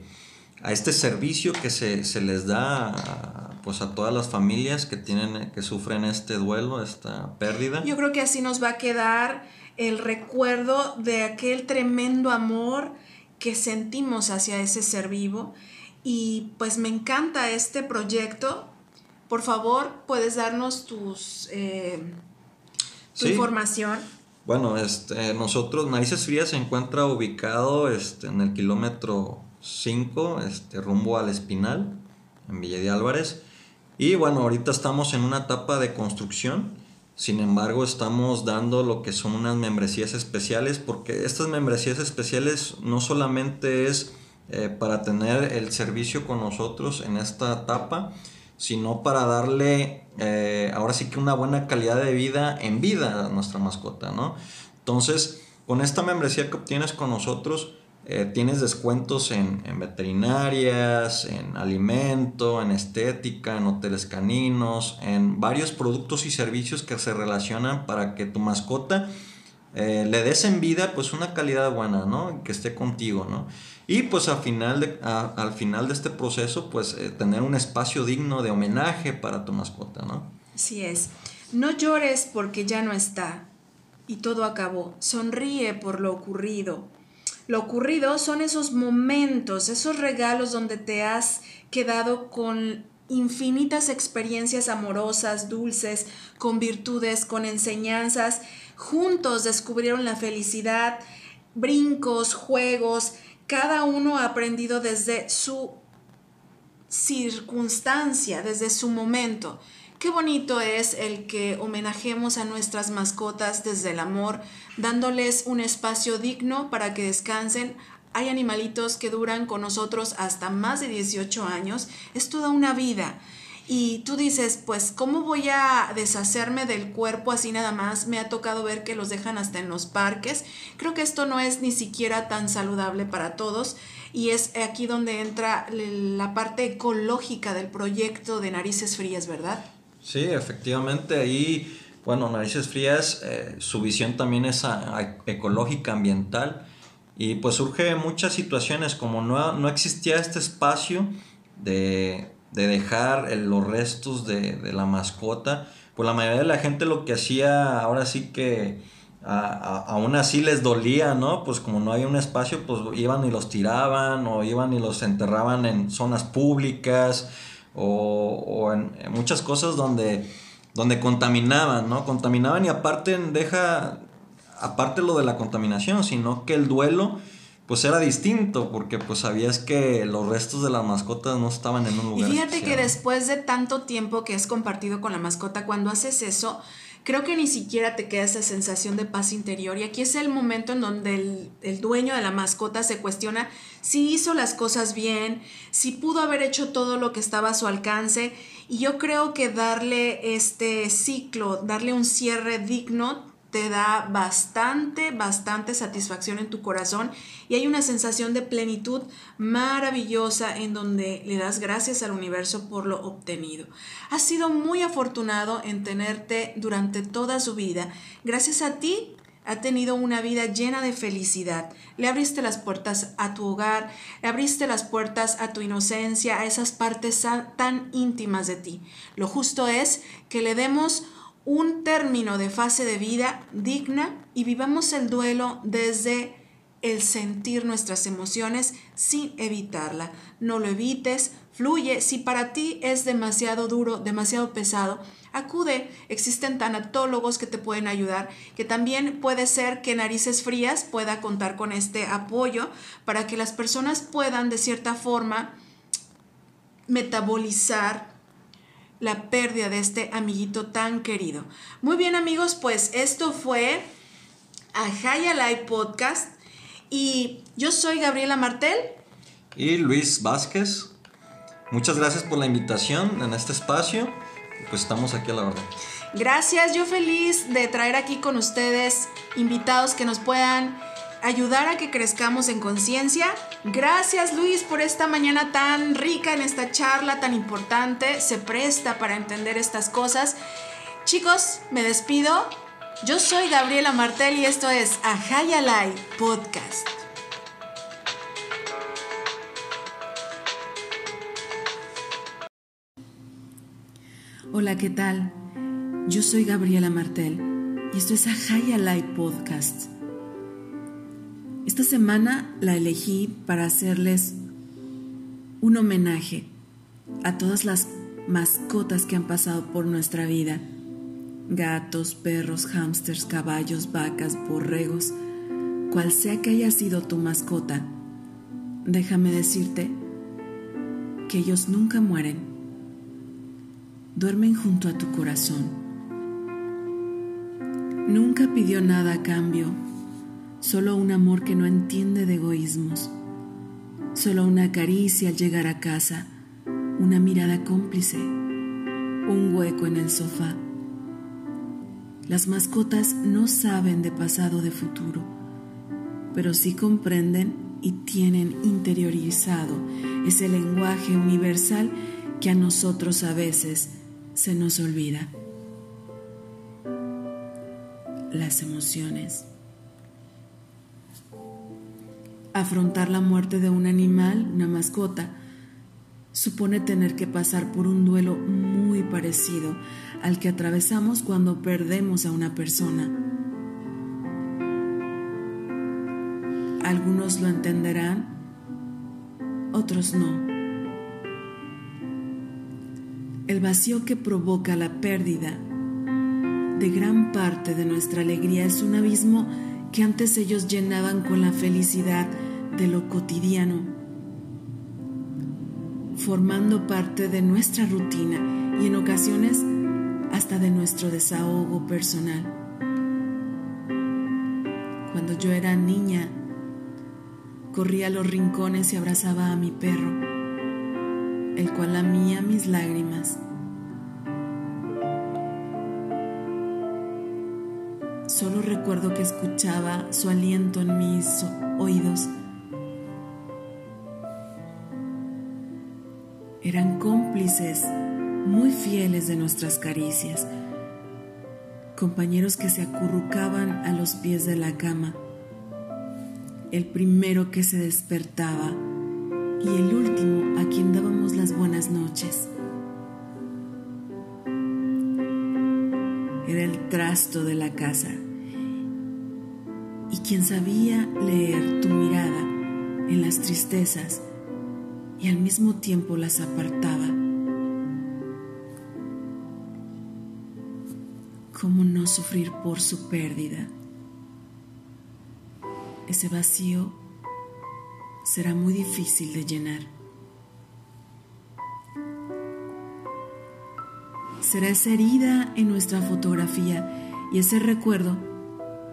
a este servicio que se, les da a, pues a todas las familias que tienen, que sufren este duelo, esta pérdida. Yo creo que así nos va a quedar el recuerdo de aquel tremendo amor que sentimos hacia ese ser vivo. Y pues me encanta este proyecto. Por favor, puedes darnos tus eh, tu información. Bueno, este, nosotros, Narices Frías se encuentra ubicado este, en el kilómetro 5, este, rumbo al Espinal, en Villa de Álvarez. Y bueno, ahorita estamos en una etapa de construcción. Sin embargo, estamos dando lo que son unas membresías especiales, porque estas membresías especiales no solamente es eh, para tener el servicio con nosotros en esta etapa, sino para darle eh, ahora sí que una buena calidad de vida en vida a nuestra mascota, ¿no? Entonces, con esta membresía que obtienes con nosotros, eh, tienes descuentos en, veterinarias, en alimento, en estética, en hoteles caninos, en varios productos y servicios que se relacionan para que tu mascota eh, le des en vida pues una calidad buena, ¿no? Que esté contigo, ¿no? Y pues al final de, al final de este proceso, pues eh, tener un espacio digno de homenaje para tu mascota, ¿no? Así es. No llores porque ya no está y todo acabó. Sonríe por lo ocurrido. Lo ocurrido son esos momentos, esos regalos donde te has quedado con infinitas experiencias amorosas, dulces, con virtudes, con enseñanzas. Juntos descubrieron la felicidad, brincos, juegos, cada uno ha aprendido desde su circunstancia, desde su momento. Qué bonito es el que homenajemos a nuestras mascotas desde el amor, dándoles un espacio digno para que descansen. Hay animalitos que duran con nosotros hasta más de 18 años. Es toda una vida. Y tú dices, pues, ¿cómo voy a deshacerme del cuerpo así nada más? Me ha tocado ver que los dejan hasta en los parques. Creo que esto no es ni siquiera tan saludable para todos. Y es aquí donde entra la parte ecológica del proyecto de Narices Frías, ¿verdad? Sí, efectivamente. Ahí, bueno, Narices Frías, eh, su visión también es ecológica, ambiental. Y pues surge muchas situaciones, como no, no existía este espacio de de dejar los restos de, la mascota, pues la mayoría de la gente lo que hacía ahora sí que aún así les dolía, ¿no? Pues como no había un espacio, pues iban y los tiraban o iban y los enterraban en zonas públicas o, en, muchas cosas donde, donde contaminaban, ¿no? Contaminaban y aparte deja, aparte lo de la contaminación, sino que el duelo pues era distinto porque pues sabías que los restos de las mascotas no estaban en un lugar. Y fíjate que después de tanto tiempo que has compartido con la mascota, cuando haces eso, creo que ni siquiera te queda esa sensación de paz interior. Y aquí es el momento en donde el, dueño de la mascota se cuestiona si hizo las cosas bien, si pudo haber hecho todo lo que estaba a su alcance. Y yo creo que darle este ciclo, darle un cierre digno, te da bastante, bastante satisfacción en tu corazón y hay una sensación de plenitud maravillosa en donde le das gracias al universo por lo obtenido. Has sido muy afortunado en tenerte durante toda su vida. Gracias a ti ha tenido una vida llena de felicidad. Le abriste las puertas a tu hogar, le abriste las puertas a tu inocencia, a esas partes tan íntimas de ti. Lo justo es que le demos un término de fase de vida digna y vivamos el duelo desde el sentir nuestras emociones sin evitarla. No lo evites, fluye. Si para ti es demasiado duro, demasiado pesado, acude. Existen tanatólogos que te pueden ayudar, que también puede ser que Narices Frías pueda contar con este apoyo para que las personas puedan de cierta forma metabolizar la pérdida de este amiguito tan querido. Muy bien amigos, pues esto fue a High Live Podcast y yo soy Gabriela Martel. Y Luis Vázquez. Muchas gracias por la invitación en este espacio. Pues estamos aquí a la orden. Gracias, yo feliz de traer aquí con ustedes invitados que nos puedan ayudar a que crezcamos en conciencia. Gracias Luis por esta mañana tan rica en esta charla tan importante. Se presta para entender estas cosas. Chicos, me despido. Yo soy Gabriela Martel y esto es Ajayalai Podcast. Hola, ¿qué tal? Yo soy Gabriela Martel y esto es Ajayalai Podcast. Esta semana la elegí para hacerles un homenaje a todas las mascotas que han pasado por nuestra vida. Gatos, perros, hámsters, caballos, vacas, borregos, cual sea que haya sido tu mascota, déjame decirte que ellos nunca mueren, duermen junto a tu corazón. Nunca pidió nada a cambio, solo un amor que no entiende de egoísmos, solo una caricia al llegar a casa, una mirada cómplice, un hueco en el sofá las mascotas no saben de pasado de futuro, pero sí comprenden y tienen interiorizado ese lenguaje universal que a nosotros a veces se nos olvida. Las emociones. Afrontar la muerte de un animal, una mascota, supone tener que pasar por un duelo muy parecido al que atravesamos cuando perdemos a una persona. Algunos lo entenderán, otros no. El vacío que provoca la pérdida de gran parte de nuestra alegría es un abismo que antes ellos llenaban con la felicidad de lo cotidiano formando parte de nuestra rutina y en ocasiones hasta de nuestro desahogo personal. Cuando yo era niña, corría a los rincones y abrazaba a mi perro, el cual lamía mis lágrimas. Solo recuerdo que escuchaba su aliento en mis eran cómplices muy fieles de nuestras caricias, compañeros que se acurrucaban a los pies de la cama, el primero que se despertaba y el último a quien dábamos las buenas noches. Era el trasto de la casa y quien sabía leer tu mirada en las tristezas y al mismo tiempo las apartaba. ¿Cómo no sufrir por su pérdida? Ese vacío será muy difícil de llenar. Será esa herida en nuestra fotografía y ese recuerdo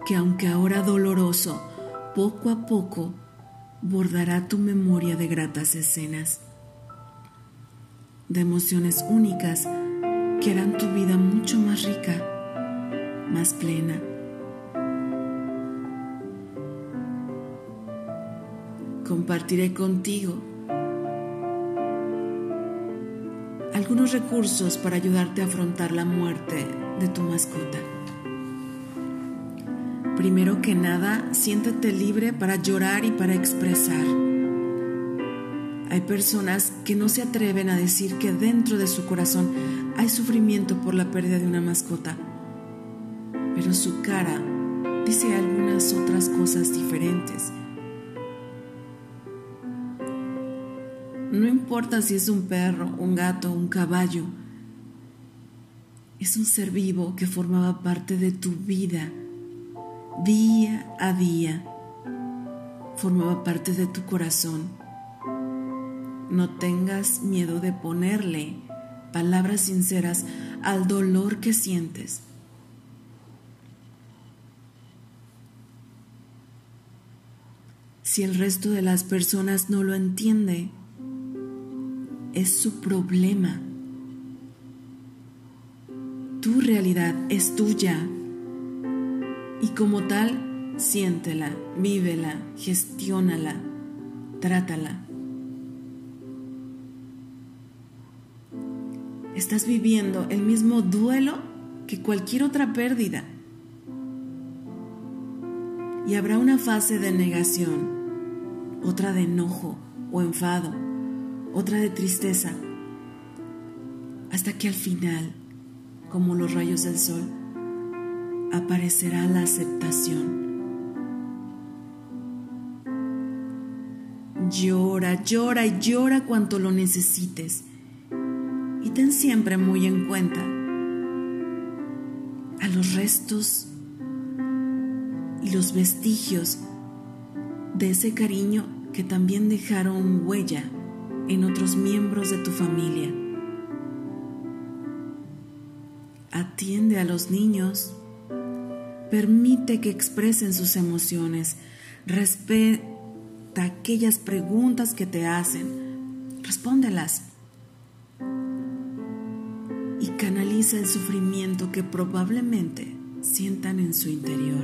que aunque ahora doloroso, poco a poco bordará tu memoria de gratas escenas, de emociones únicas que harán tu vida mucho más rica, más plena. Compartiré contigo algunos recursos para ayudarte a afrontar la muerte de tu mascota. Primero que nada, siéntate libre para llorar y para expresar. Hay personas que no se atreven a decir que dentro de su corazón hay sufrimiento por la pérdida de una mascota, pero su cara dice algunas otras cosas diferentes. No importa si es un perro, un gato, un caballo, es un ser vivo que formaba parte de tu vida día a día. Formaba parte de tu corazón. No tengas miedo de ponerle palabras sinceras al dolor que sientes. Si el resto de las personas no lo entiende, es su problema. Tu realidad es tuya y como tal, siéntela, vívela, gestiónala, trátala. Estás viviendo el mismo duelo que cualquier otra pérdida. Y habrá una fase de negación otra de enojo o enfado, otra de tristeza, hasta que al final, como los rayos del sol, aparecerá la aceptación. Llora, llora y llora cuanto lo necesites. Y ten siempre muy en cuenta a los restos y los vestigios de ese cariño que también dejaron huella en otros miembros de tu familia. Atiende a los niños, permite que expresen sus emociones, respeta aquellas preguntas que te hacen, respóndelas y canaliza el sufrimiento que probablemente sientan en su interior.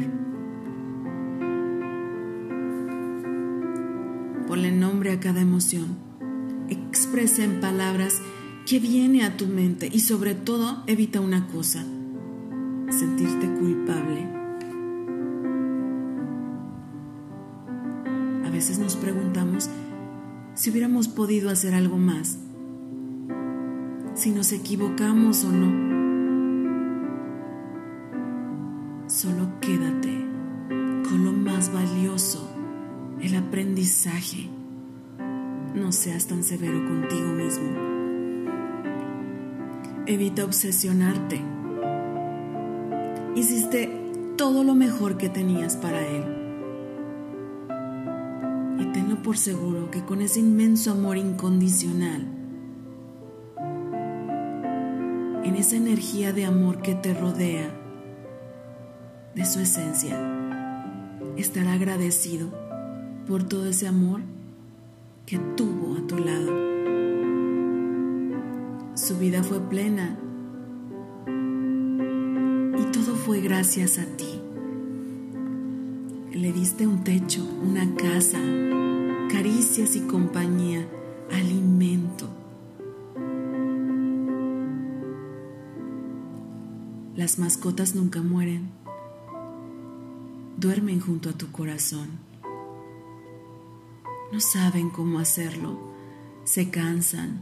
Ponle nombre a cada emoción. Expresa en palabras que viene a tu mente y sobre todo evita una cosa, sentirte culpable. Veces nos preguntamos si hubiéramos podido hacer algo más, si nos equivocamos o no. Solo quédate con lo más valioso el aprendizaje. No seas tan severo contigo mismo. Evita obsesionarte. Hiciste todo lo mejor que tenías para él. Por seguro que con ese inmenso amor incondicional, en esa energía de amor que te rodea, de su esencia, estará agradecido por todo ese amor que tuvo a tu lado. Su vida fue plena y todo fue gracias a ti. Le diste un techo, una casa, caricias y compañía, alimento. Las mascotas nunca mueren, duermen junto a tu corazón no saben cómo hacerlo, se cansan,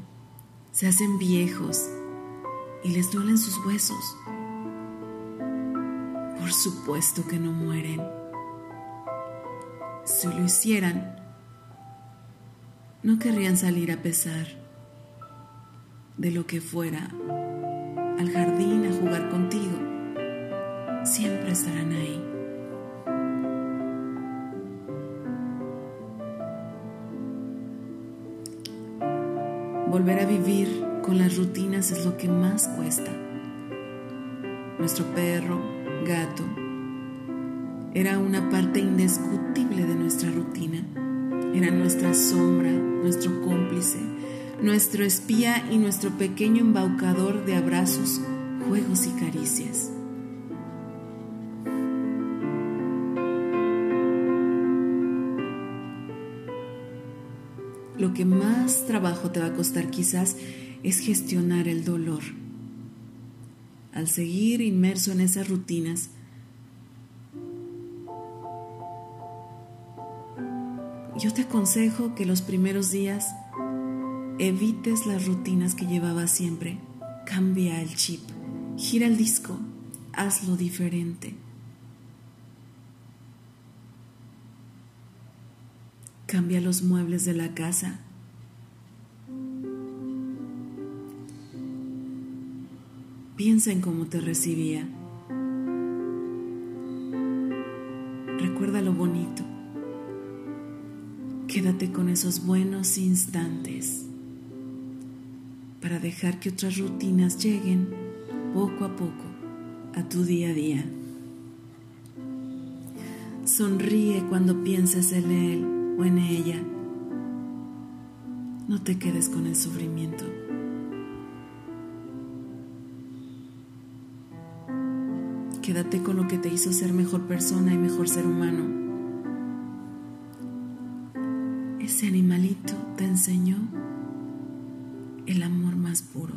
se hacen viejos y les duelen sus huesos. Por supuesto que no mueren. Si lo hicieran, no querrían salir a pesar de lo que fuera al jardín a jugar contigo. Siempre estarán ahí. Volver a vivir con las rutinas es lo que más cuesta. Nuestro perro, gato, era una parte indiscutible de nuestra rutina. Era nuestra sombra, nuestro cómplice, nuestro espía y nuestro pequeño embaucador de abrazos, juegos y caricias. lo que más trabajo te va a costar quizás es gestionar el dolor. Al seguir inmerso en esas rutinas, yo te aconsejo que los primeros días evites las rutinas que llevabas siempre. Cambia el chip, gira el disco, hazlo diferente. Cambia los muebles de la casa. Piensa en cómo te recibía. Quédate con esos buenos instantes para dejar que otras rutinas lleguen poco a poco a tu día a día. Sonríe cuando pienses en él o en ella. No te quedes con el sufrimiento. Quédate con lo que te hizo ser mejor persona y mejor ser humano. Puro,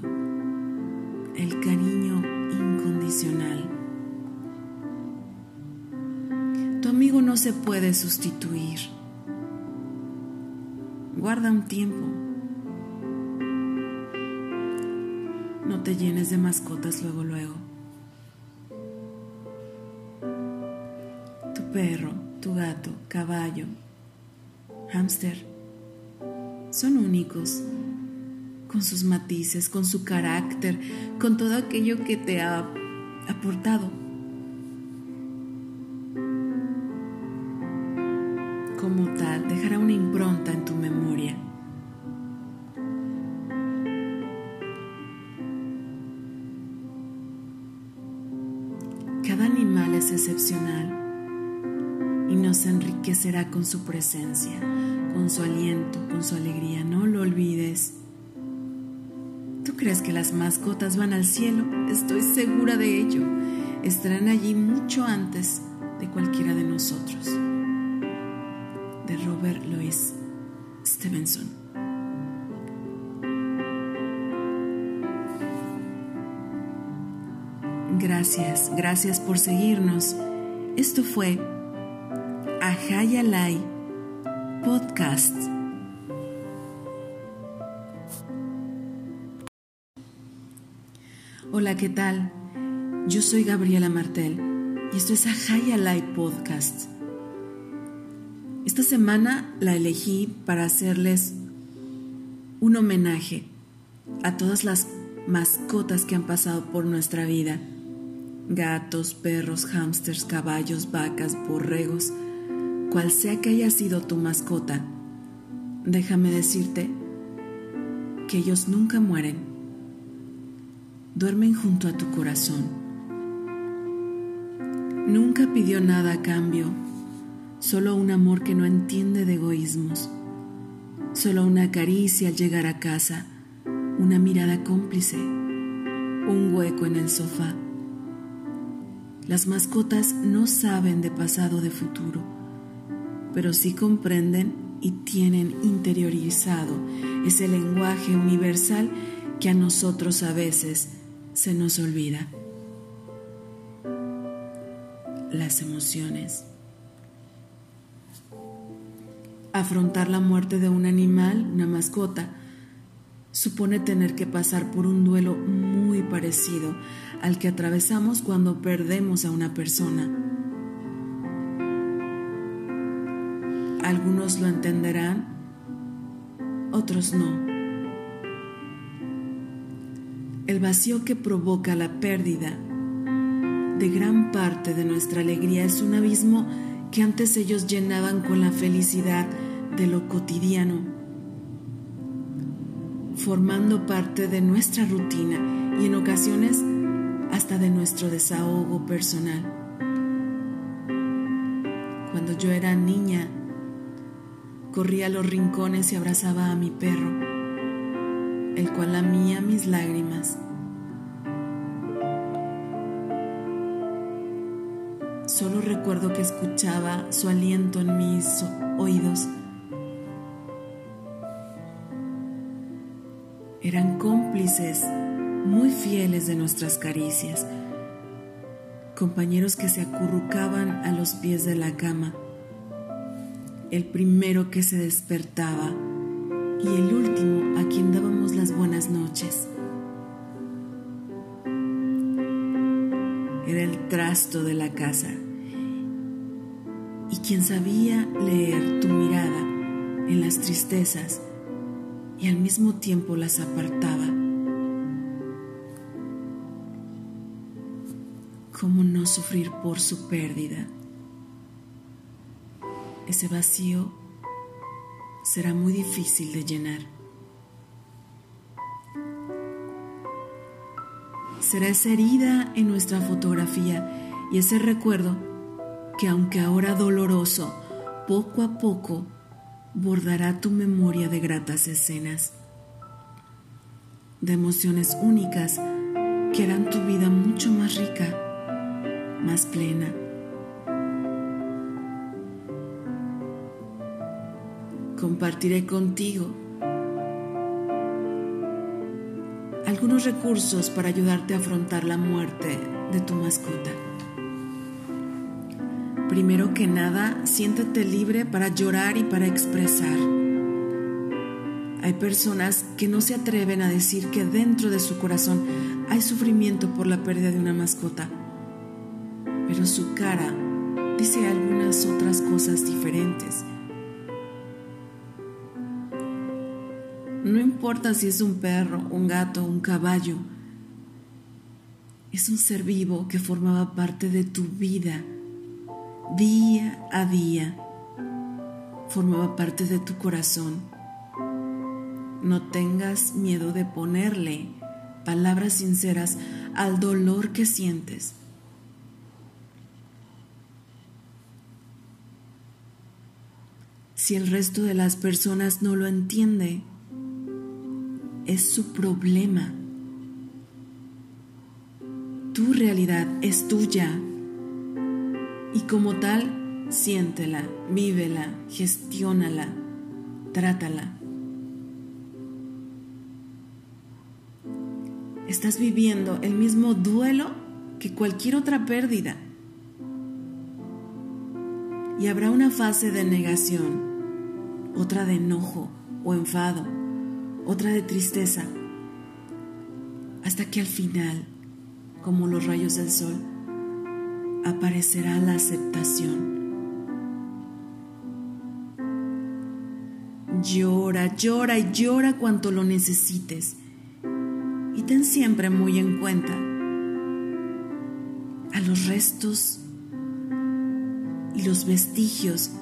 el cariño incondicional. Tu amigo no se puede sustituir. Guarda un tiempo. No te llenes de mascotas luego, luego. Tu perro, tu gato, caballo, hámster son únicos con sus matices, con su carácter, con todo aquello que te ha aportado. Como tal, dejará una impronta en tu memoria. Cada animal es excepcional y nos enriquecerá con su presencia, con su aliento, con su alegría. No lo olvides las mascotas van al cielo? Estoy segura de ello. Estarán allí mucho antes de cualquiera de nosotros. De Robert Louis Stevenson. Gracias, gracias por seguirnos. Esto fue Ahayalai Podcast. Hola, ¿qué tal? Yo soy Gabriela Martel y esto es Ajaya Live Podcast. Esta semana la elegí para hacerles un homenaje a todas las mascotas que han pasado por nuestra vida. Gatos, perros, hámsters, caballos, vacas, borregos, cual sea que haya sido tu mascota, déjame decirte que ellos nunca mueren duermen junto a tu corazón. Nunca pidió nada a cambio, solo un amor que no entiende de egoísmos, solo una caricia al llegar a casa, una mirada cómplice, un hueco en el sofá. Las mascotas no saben de pasado de futuro, pero sí comprenden y tienen interiorizado ese lenguaje universal que a nosotros a veces se nos olvida. Las emociones. Afrontar la muerte de un animal, una mascota, supone tener que pasar por un duelo muy parecido al que atravesamos cuando perdemos a una persona. Algunos lo entenderán, otros no. El vacío que provoca la pérdida de gran parte de nuestra alegría es un abismo que antes ellos llenaban con la felicidad de lo cotidiano, formando parte de nuestra rutina y en ocasiones hasta de nuestro desahogo personal. Cuando yo era niña, corría a los rincones y abrazaba a mi perro el cual lamía mis lágrimas. Solo recuerdo que escuchaba su aliento en mis oídos. Eran cómplices muy fieles de nuestras caricias, compañeros que se acurrucaban a los pies de la cama, el primero que se despertaba y el último a quien dábamos las buenas noches. Era el trasto de la casa y quien sabía leer tu mirada en las tristezas y al mismo tiempo las apartaba. ¿Cómo no sufrir por su pérdida? Ese vacío será muy difícil de llenar. Será esa herida en nuestra fotografía y ese recuerdo que aunque ahora doloroso, poco a poco bordará tu memoria de gratas escenas, de emociones únicas que harán tu vida mucho más rica, más plena. Compartiré contigo algunos recursos para ayudarte a afrontar la muerte de tu mascota. Primero que nada, siéntete libre para llorar y para expresar. Hay personas que no se atreven a decir que dentro de su corazón hay sufrimiento por la pérdida de una mascota, pero su cara dice algunas otras cosas diferentes. No importa si es un perro, un gato, un caballo, es un ser vivo que formaba parte de tu vida día a día formaba parte de tu corazón. No tengas miedo de ponerle palabras sinceras al dolor que sientes. Si el resto de las personas no lo entiende, es su problema. Tu realidad es tuya y como tal, siéntela, vívela, gestiónala, trátala. Estás viviendo el mismo duelo que cualquier otra pérdida. Y habrá una fase de negación, otra de enojo o enfado, otra de tristeza, hasta que al final, como los rayos del sol, aparecerá la aceptación. Llora, llora y llora cuanto lo necesites. Y ten siempre muy en cuenta a los restos y los vestigios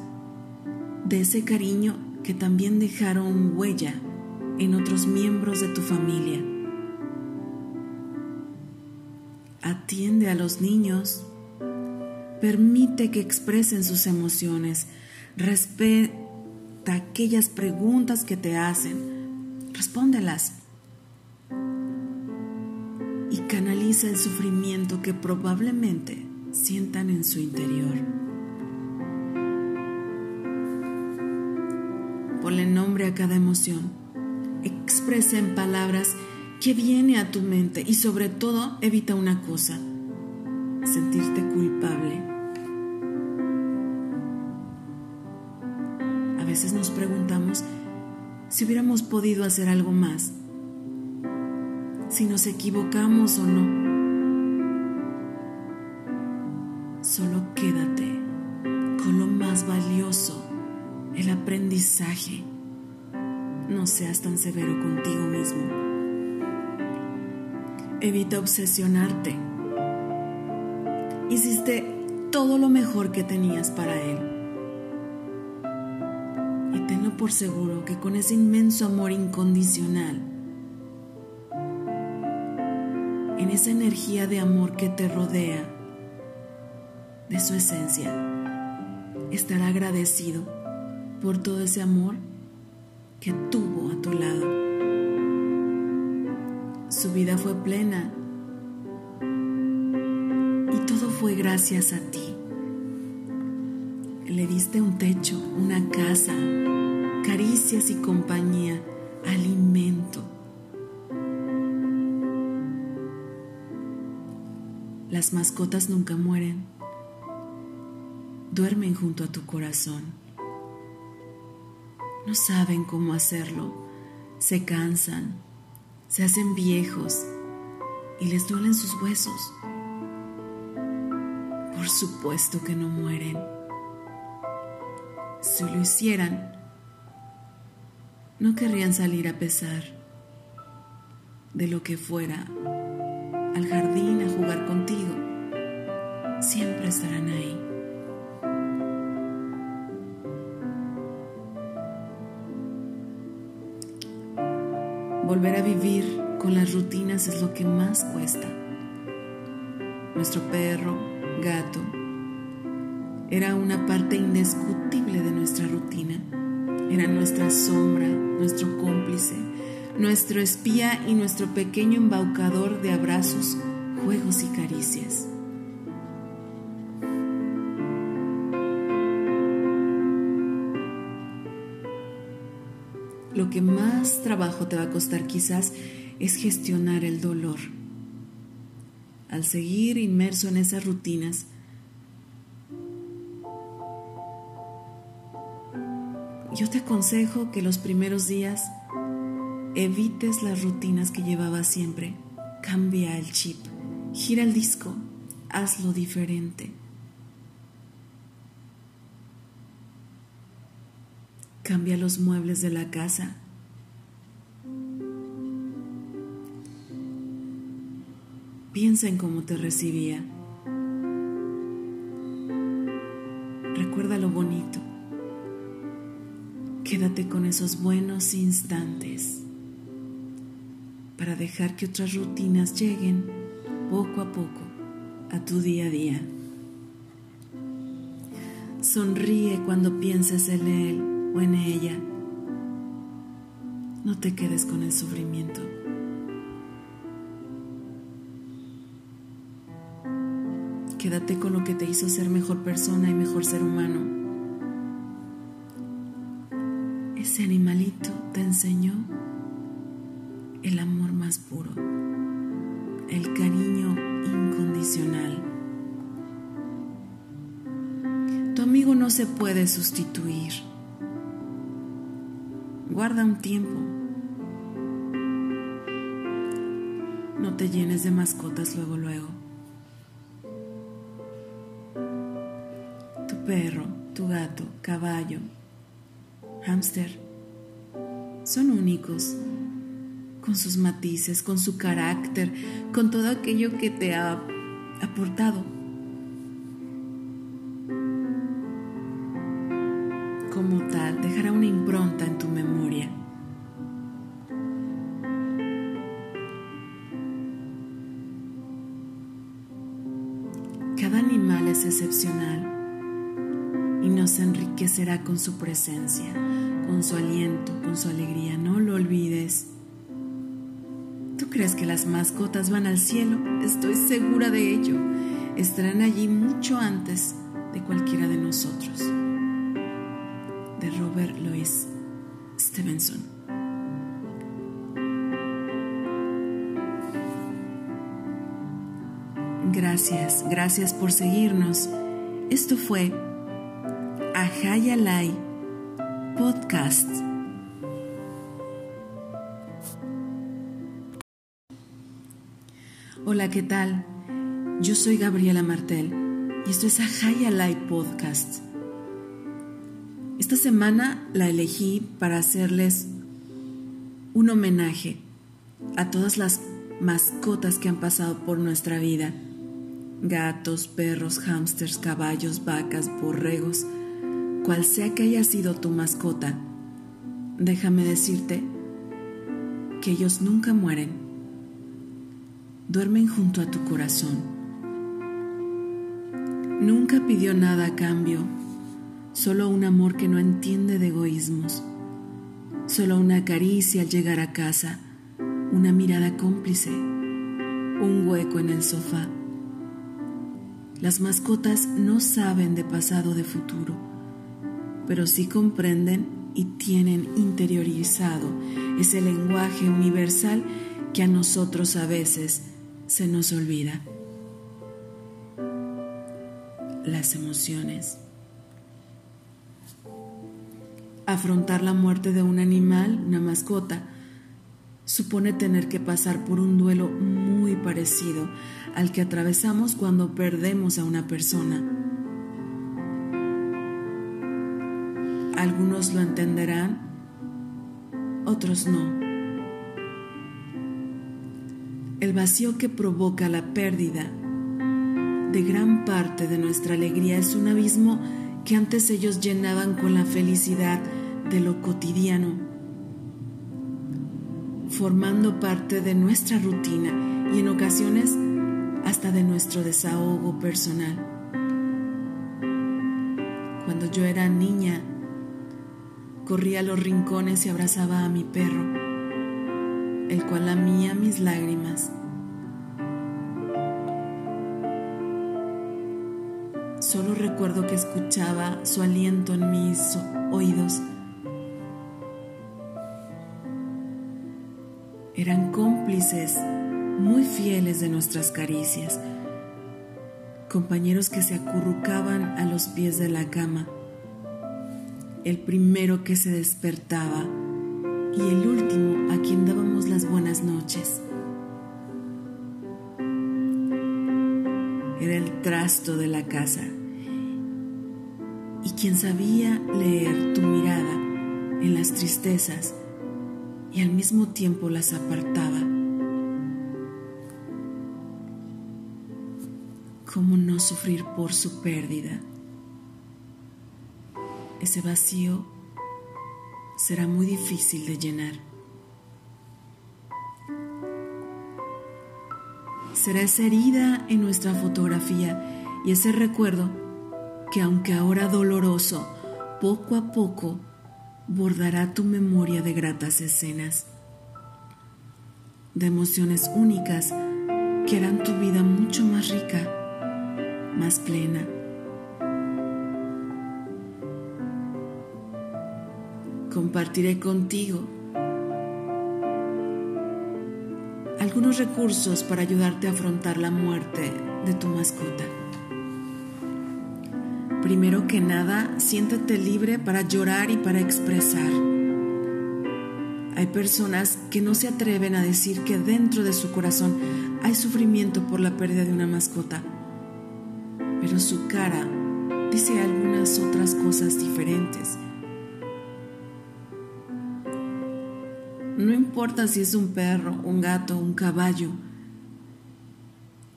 de ese cariño que también dejaron huella en otros miembros de tu familia. Atiende a los niños Permite que expresen sus emociones. Respeta aquellas preguntas que te hacen. Respóndelas. Y canaliza el sufrimiento que probablemente sientan en su interior. Ponle nombre a cada emoción. Expresa en palabras que viene a tu mente y sobre todo evita una cosa, sentirte culpable. A veces nos preguntamos si hubiéramos podido hacer algo más, si nos equivocamos o no. Solo quédate con lo más valioso, el aprendizaje. No seas tan severo contigo mismo. Evita obsesionarte Hiciste todo lo mejor que tenías para Él. Y tenlo por seguro que con ese inmenso amor incondicional, en esa energía de amor que te rodea, de su esencia, estará agradecido por todo ese amor que tuvo a tu lado. Su vida fue plena fue gracias a ti. Le diste un techo, una casa, caricias y compañía, alimento. Las mascotas nunca mueren, duermen junto a tu corazón. No saben cómo hacerlo, se cansan, se hacen viejos y les duelen sus huesos. Por supuesto que no mueren. Si lo hicieran, no querrían salir a pesar de lo que fuera al jardín a jugar contigo. siempre estarán ahí. Volver a vivir con las rutinas es lo que más cuesta. Nuestro perro, gato, era una parte indiscutible de nuestra rutina. Era nuestra sombra, nuestro cómplice, nuestro espía y nuestro pequeño embaucador de abrazos, juegos y caricias. Lo que más trabajo te va a costar quizás es gestionar el dolor. Al seguir inmerso en esas rutinas, yo te aconsejo que los primeros días evites las rutinas que llevabas siempre. Cambia el chip, gira el disco, hazlo diferente. Cambia los muebles de la casa. Piensa en cómo te recibía. Recuerda lo bonito. Quédate con esos buenos instantes para dejar que otras rutinas lleguen poco a poco a tu día a día. Sonríe cuando pienses en él en ella. No te quedes con el sufrimiento. Quédate con lo que te hizo ser mejor persona y mejor ser humano. ese animalito te enseñó el amor más puro, el cariño incondicional. Tu amigo no se puede sustituir. Guarda un tiempo. No te llenes de mascotas luego, luego. Tu perro, tu gato, caballo, hámster son únicos, con sus matices, con su carácter, con todo aquello que te ha aportado. Con su presencia, con su aliento, con su alegría. No lo olvides. ¿Tú crees que las mascotas van al cielo? Estoy segura de ello. Estarán allí mucho antes de cualquiera de nosotros. De Robert Louis Stevenson. Gracias, gracias por seguirnos. Esto fue Ahayalai Podcast. Hola, ¿qué tal? Yo soy Gabriela Martel y esto es Ahayalai Podcast. Esta semana la elegí para hacerles un homenaje a todas las mascotas que han pasado por nuestra vida. Gatos, perros, hámsters, caballos, vacas, borregos, cual sea que haya sido tu mascota, déjame decirte que ellos nunca mueren. Duermen junto a tu corazón. Nunca pidió nada a cambio, solo un amor que no entiende de egoísmos, solo una caricia al llegar a casa, una mirada cómplice, un hueco en el sofá. Las mascotas no saben de pasado de futuro pero sí comprenden y tienen interiorizado ese lenguaje universal que a nosotros a veces se nos olvida. Las emociones. Afrontar la muerte de un animal, una mascota, supone tener que pasar por un duelo muy parecido al que atravesamos cuando perdemos a una persona Algunos lo entenderán, otros no. El vacío que provoca la pérdida de gran parte de nuestra alegría es un abismo que antes ellos llenaban con la felicidad de lo cotidiano, formando parte de nuestra rutina y en ocasiones hasta de nuestro desahogo personal. Cuando yo era niña, corría a los rincones y abrazaba a mi perro, el cual lamía mis lágrimas. Solo recuerdo que escuchaba su aliento en mis oídos. Eran cómplices muy fieles de nuestras caricias, compañeros que se acurrucaban a los pies de la cama, el primero que se despertaba y el último a quien dábamos las buenas noches. Era el trasto de la casa y quien sabía leer tu mirada en las tristezas y al mismo tiempo las apartaba. ¿Cómo no sufrir por su pérdida? Ese vacío será muy difícil de llenar. Será esa herida en nuestra fotografía y ese recuerdo que aunque ahora doloroso, poco a poco bordará tu memoria de gratas escenas, de emociones únicas que harán tu vida mucho más rica, más plena. Compartiré contigo algunos recursos para ayudarte a afrontar la muerte de tu mascota. Primero que nada, siéntate libre para llorar y para expresar. Hay personas que no se atreven a decir que dentro de su corazón hay sufrimiento por la pérdida de una mascota, pero su cara dice algunas otras cosas diferentes. No importa si es un perro, un gato, un caballo,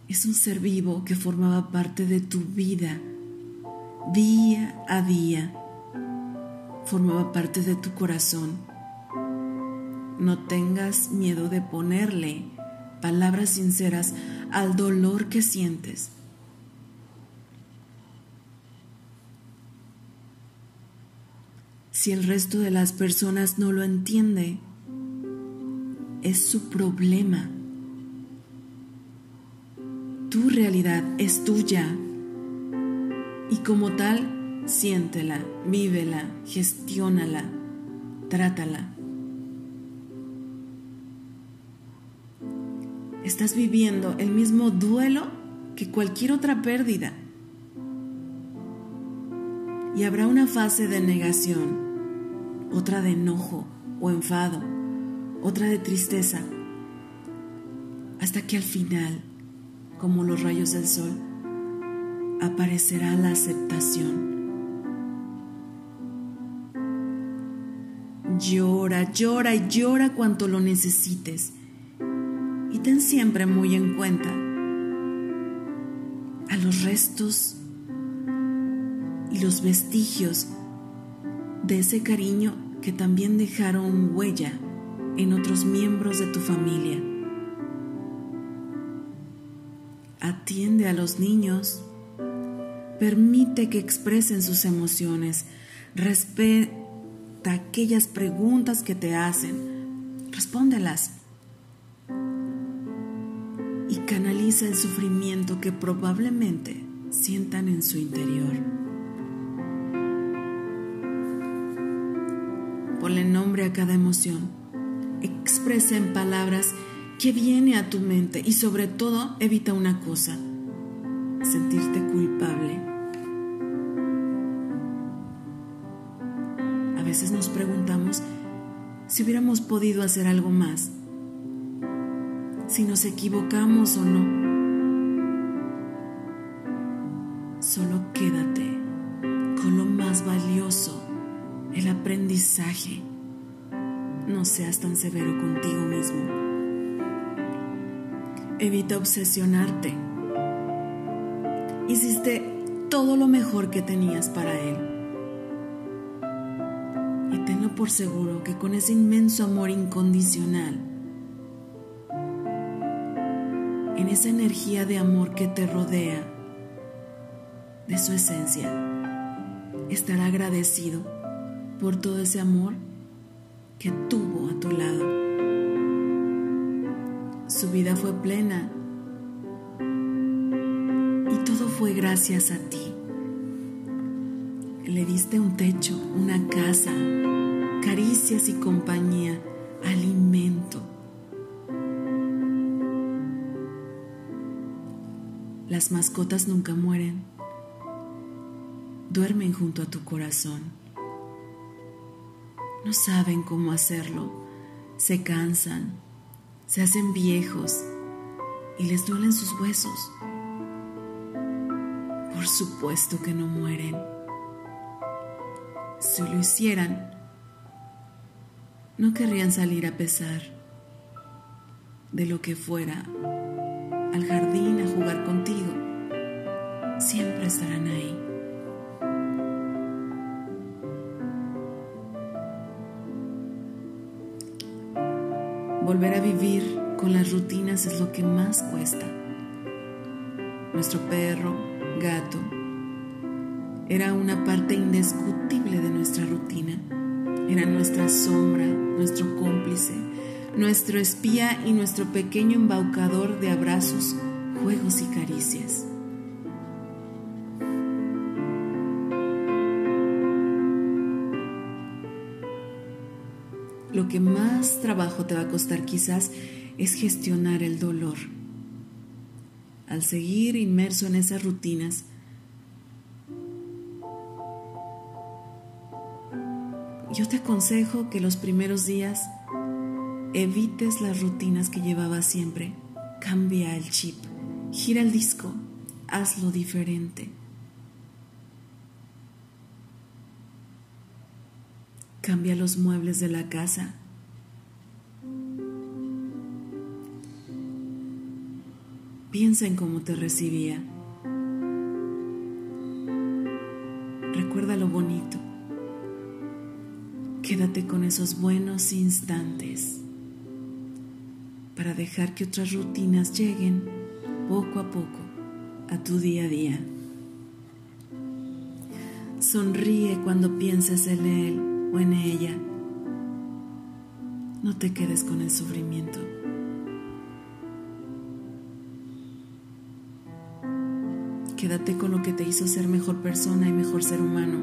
es un ser vivo que formaba parte de tu vida día a día formaba parte de tu corazón. No tengas miedo de ponerle palabras sinceras al dolor que sientes. Si el resto de las personas no lo entiende, es su problema. Tu realidad es tuya y como tal, siéntela, vívela, gestiónala, trátala. Estás viviendo el mismo duelo que cualquier otra pérdida. Y habrá una fase de negación, otra de enojo o enfado, otra de tristeza, hasta que al final, como los rayos del sol, aparecerá la aceptación. Llora, llora y llora cuanto lo necesites. Y ten siempre muy en cuenta a los restos y los vestigios de ese cariño que también dejaron huella en otros miembros de tu familia. Atiende a los niños Permite que expresen sus emociones. Respeta aquellas preguntas que te hacen. Respóndelas. Y canaliza el sufrimiento que probablemente sientan en su interior. Ponle nombre a cada emoción. Expresa en palabras que viene a tu mente y sobre todo evita una cosa, sentirte culpable veces nos preguntamos si hubiéramos podido hacer algo más, si nos equivocamos o no. Solo quédate con lo más valioso, el aprendizaje. Seas tan severo contigo mismo. Evita obsesionarte. hiciste todo lo mejor que tenías para Él. Y tenlo por seguro que con ese inmenso amor incondicional, en esa energía de amor que te rodea, de su esencia, estará agradecido por todo ese amor que tuvo a tu lado. Su vida fue plena y todo fue gracias a ti. Le diste un techo, una casa, caricias y compañía, alimento. Las mascotas nunca mueren duermen junto a tu corazón. No saben cómo hacerlo, se cansan, se hacen viejos y les duelen sus huesos. Por supuesto que no mueren. Si lo hicieran, no querrían salir a pesar de lo que fuera al jardín a jugar contigo. Siempre estarán ahí. Volver a vivir con las rutinas es lo que más cuesta. Nuestro perro, gato, era una parte indiscutible de nuestra rutina. Era nuestra sombra, nuestro cómplice, nuestro espía y nuestro pequeño embaucador de abrazos, juegos y caricias. Lo que más trabajo te va a costar quizás es gestionar el dolor. Al seguir inmerso en esas rutinas, yo te aconsejo que los primeros días evites las rutinas que llevabas siempre. Cambia el chip, gira el disco, hazlo diferente. Cambia los muebles de la casa. Piensa en cómo te recibía. Recuerda lo bonito. Quédate con esos buenos instantes para dejar que otras rutinas lleguen poco a poco a tu día a día. Sonríe cuando pienses en él o en ella. No te quedes con el sufrimiento. Quédate con lo que te hizo ser mejor persona y mejor ser humano.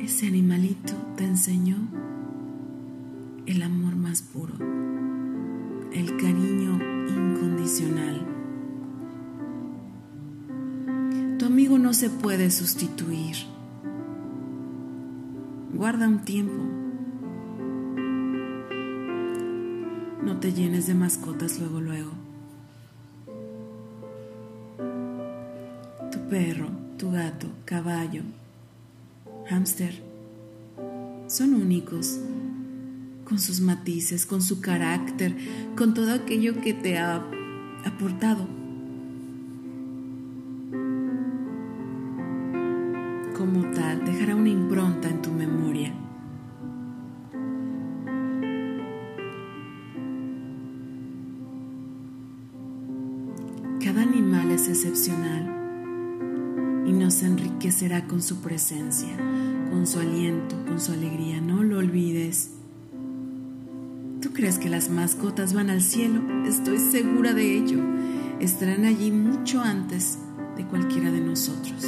Ese animalito te enseñó el amor más puro, el cariño incondicional. Tu amigo no se puede sustituir Guarda un tiempo. No te llenes de mascotas luego, luego. Tu perro, tu gato, caballo, hámster, son únicos, con sus matices, con su carácter, con todo aquello que te ha aportado. Con su presencia, con su aliento, con su alegría. No lo olvides. ¿Tú crees que las mascotas van al cielo? Estoy segura de ello. Estarán allí mucho antes de cualquiera de nosotros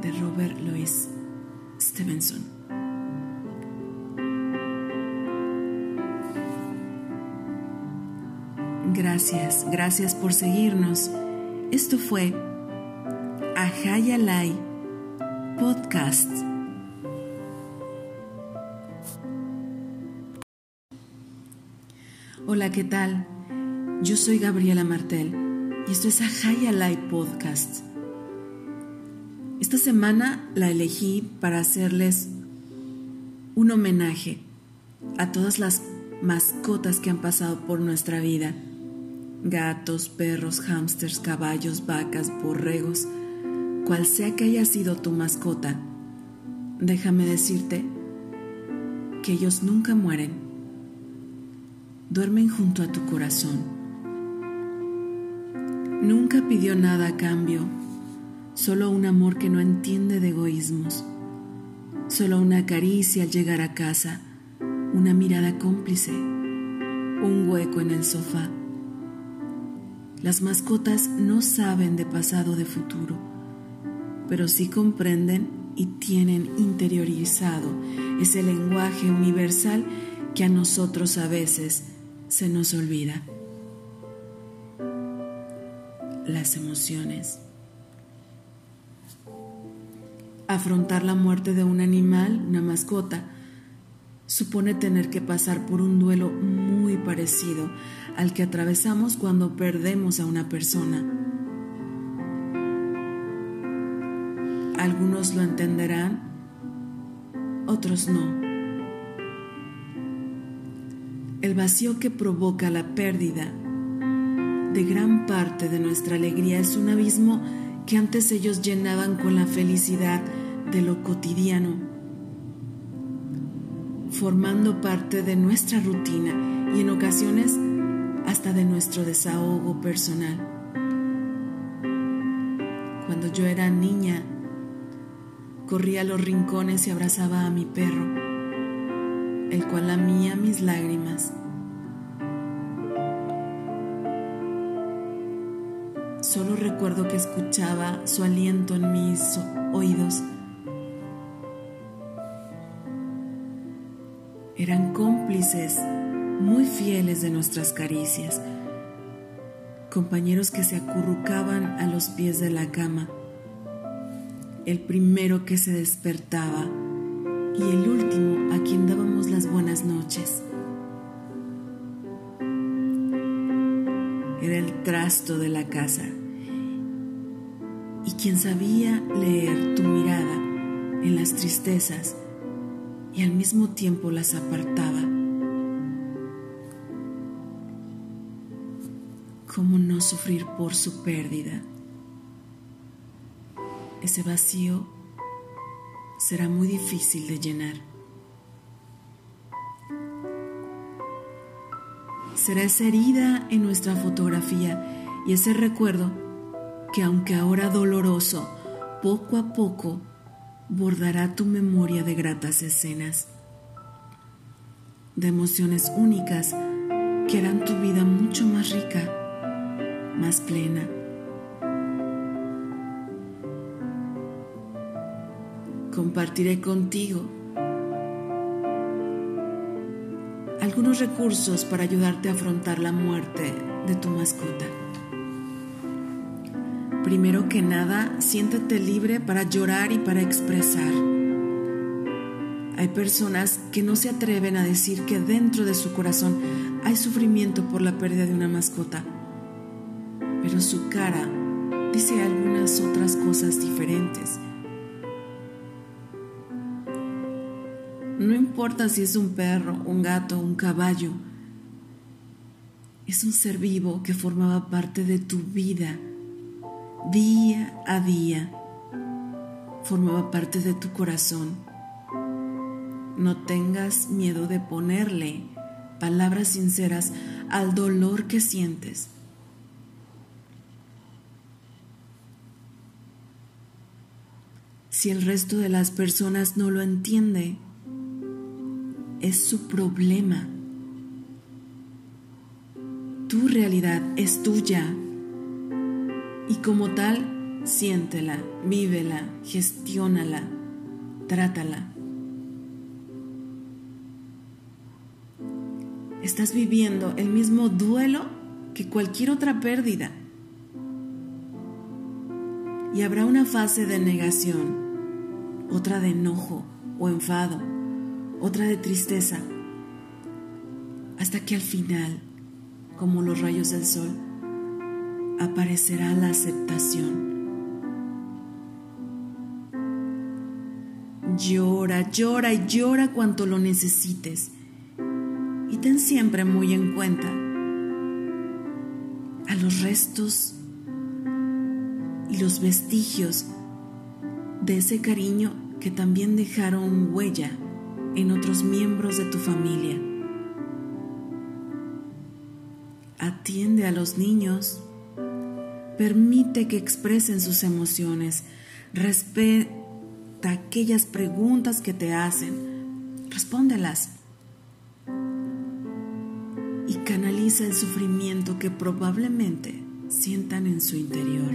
de Robert Louis Stevenson. Gracias, gracias por seguirnos. Esto fue Ahayalai Podcast. Hola, ¿qué tal? Yo soy Gabriela Martel y esto es Ahayalai Podcast. Esta semana la elegí para hacerles un homenaje a todas las mascotas que han pasado por nuestra vida, gatos, perros, hámsters, caballos, vacas, borregos, cual sea que haya sido tu mascota, déjame decirte que ellos nunca mueren. Duermen junto a tu corazón. Nunca pidió nada a cambio, solo un amor que no entiende de egoísmos, solo una caricia al llegar a casa, una mirada cómplice, un hueco en el sofá las mascotas no saben de pasado de futuro, pero sí comprenden y tienen interiorizado ese lenguaje universal que a nosotros a veces se nos olvida. Las emociones. Afrontar la muerte de un animal, una mascota, supone tener que pasar por un duelo muy parecido al que atravesamos cuando perdemos a una persona. Algunos lo entenderán, otros no. El vacío que provoca la pérdida de gran parte de nuestra alegría es un abismo que antes ellos llenaban con la felicidad de lo cotidiano formando parte de nuestra rutina y en ocasiones hasta de nuestro desahogo personal. Cuando yo era niña, corría a los rincones y abrazaba a mi perro, el cual lamía mis lágrimas. Solo recuerdo que escuchaba su aliento en mis oídos eran cómplices muy fieles de nuestras caricias, compañeros que se acurrucaban a los pies de la cama, el primero que se despertaba y el último a quien dábamos las buenas noches. Era el trasto de la casa y quien sabía leer tu mirada en las tristezas y al mismo tiempo las apartaba. ¿Cómo no sufrir por su pérdida? Ese vacío será muy difícil de llenar. Será esa herida en nuestra fotografía y ese recuerdo que aunque ahora doloroso, poco a poco bordará tu memoria de gratas escenas, de emociones únicas que harán tu vida mucho más rica, más plena. Compartiré contigo algunos recursos para ayudarte a afrontar la muerte de tu mascota. Primero que nada, siéntete libre para llorar y para expresar. Hay personas que no se atreven a decir que dentro de su corazón hay sufrimiento por la pérdida de una mascota, pero su cara dice algunas otras cosas diferentes. No importa si es un perro, un gato, un caballo, es un ser vivo que formaba parte de tu vida día a día formaba parte de tu corazón. No tengas miedo de ponerle palabras sinceras al dolor que sientes. Si el resto de las personas no lo entiende, es su problema. Tu realidad es tuya y como tal, siéntela, vívela, gestiónala, trátala. Estás viviendo el mismo duelo que cualquier otra pérdida. Y habrá una fase de negación, otra de enojo o enfado, otra de tristeza, hasta que al final, como los rayos del sol, aparecerá la aceptación. Llora, llora y llora cuanto lo necesites. Y ten siempre muy en cuenta los restos y los vestigios de ese cariño que también dejaron huella en otros miembros de tu familia. Atiende a los niños, permite que expresen sus emociones, respeta aquellas preguntas que te hacen, respóndelas y canaliza el sufrimiento que probablemente sientan en su interior.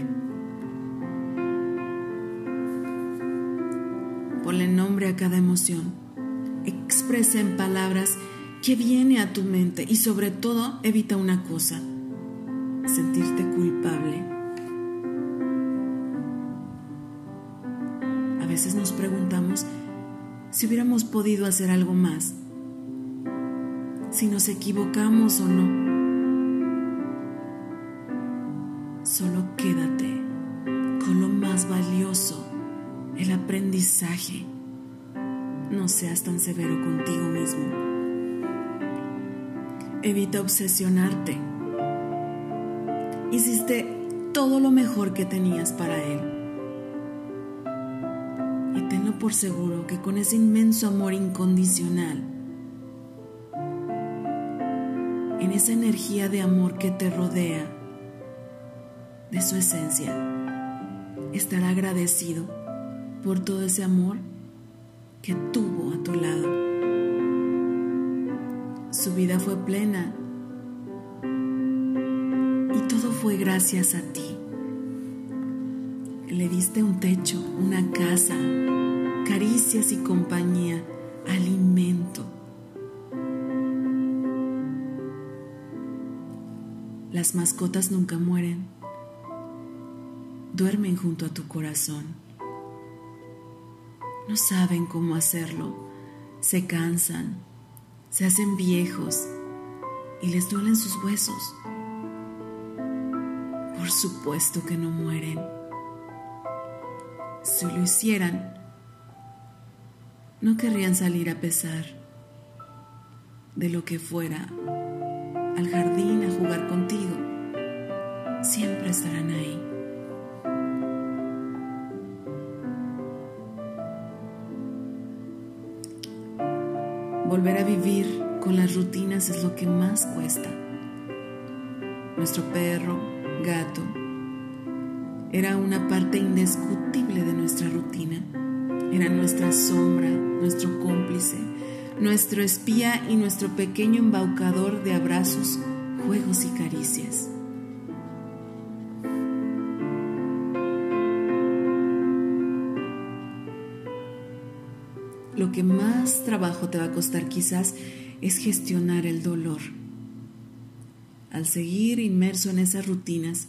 Ponle nombre a cada emoción. Expresa en palabras que viene a tu mente y sobre todo evita una cosa, sentirte culpable. A veces nos preguntamos si hubiéramos podido hacer algo más, si nos equivocamos o no. Solo quédate con lo más valioso el aprendizaje. No seas tan severo contigo mismo. Evita obsesionarte. Hiciste todo lo mejor que tenías para él. Y tenlo por seguro que con ese inmenso amor incondicional, en esa energía de amor que te rodea, de su esencia, estará agradecido por todo ese amor que tuvo a tu lado. Su vida fue plena y todo fue gracias a ti. Le diste un techo, una casa, caricias y compañía, alimento. Las mascotas nunca mueren, duermen junto a tu corazón no saben cómo hacerlo, se cansan, se hacen viejos y les duelen sus huesos. Por supuesto que no mueren. Si lo hicieran, no querrían salir a pesar de lo que fuera al jardín a jugar contigo. Siempre estarán ahí. Volver a vivir con las rutinas es lo que más cuesta. Nuestro perro, gato, era una parte indiscutible de nuestra rutina. Era nuestra sombra, nuestro cómplice, nuestro espía y nuestro pequeño embaucador de abrazos, juegos y caricias. Lo que más trabajo te va a costar quizás es gestionar el dolor. Al seguir inmerso en esas rutinas,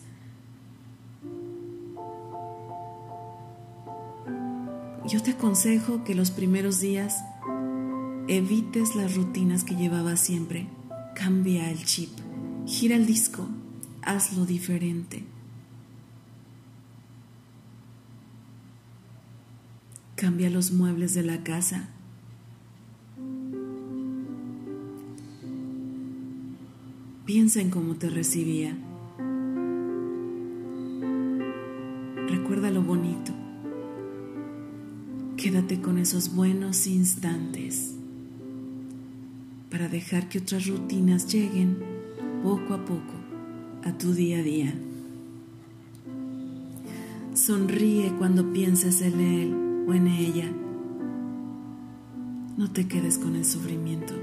yo te aconsejo que los primeros días evites las rutinas que llevabas siempre. Cambia el chip, gira el disco, hazlo diferente. Cambia los muebles de la casa. Piensa en cómo te recibía. Recuerda lo bonito. Quédate con esos buenos instantes para dejar que otras rutinas lleguen poco a poco a tu día a día. Sonríe cuando pienses en él en ella. No te quedes con el sufrimiento.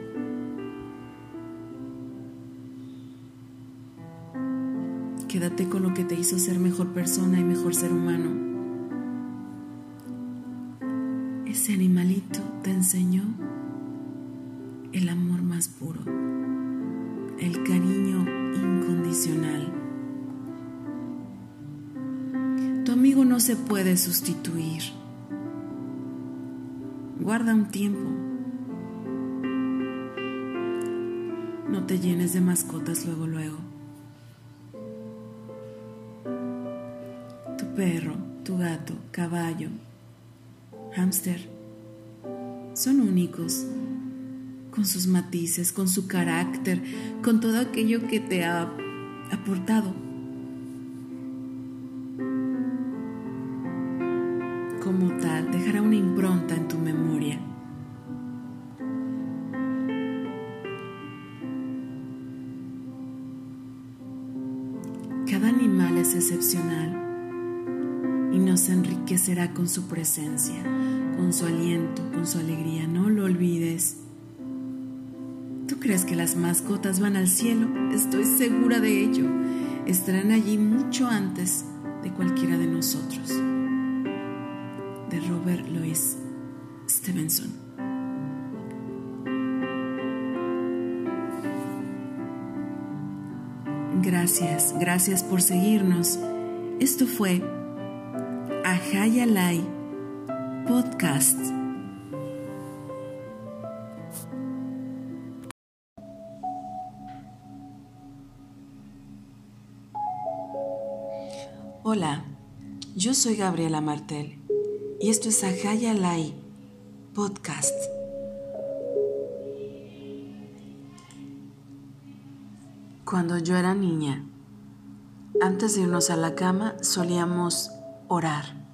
Quédate con lo que te hizo ser mejor persona y mejor ser humano. Ese animalito te enseñó el amor más puro, el cariño incondicional. Tu amigo no se puede sustituir guarda un tiempo. No te llenes de mascotas luego, luego. Tu perro, tu gato, caballo, hámster, son únicos, con sus matices, con su carácter, con todo aquello que te ha aportado con su presencia, con su aliento, con su alegría. No lo olvides. ¿Tú crees que las mascotas van al cielo? Estoy segura de ello. Estarán allí mucho antes de cualquiera de nosotros. De Robert Louis Stevenson. Gracias, gracias por seguirnos. Esto fue Ahayalai Podcast. Hola, yo soy Gabriela Martel y esto es Ahayalai Podcast. Cuando yo era niña, antes de irnos a la cama solíamos orar.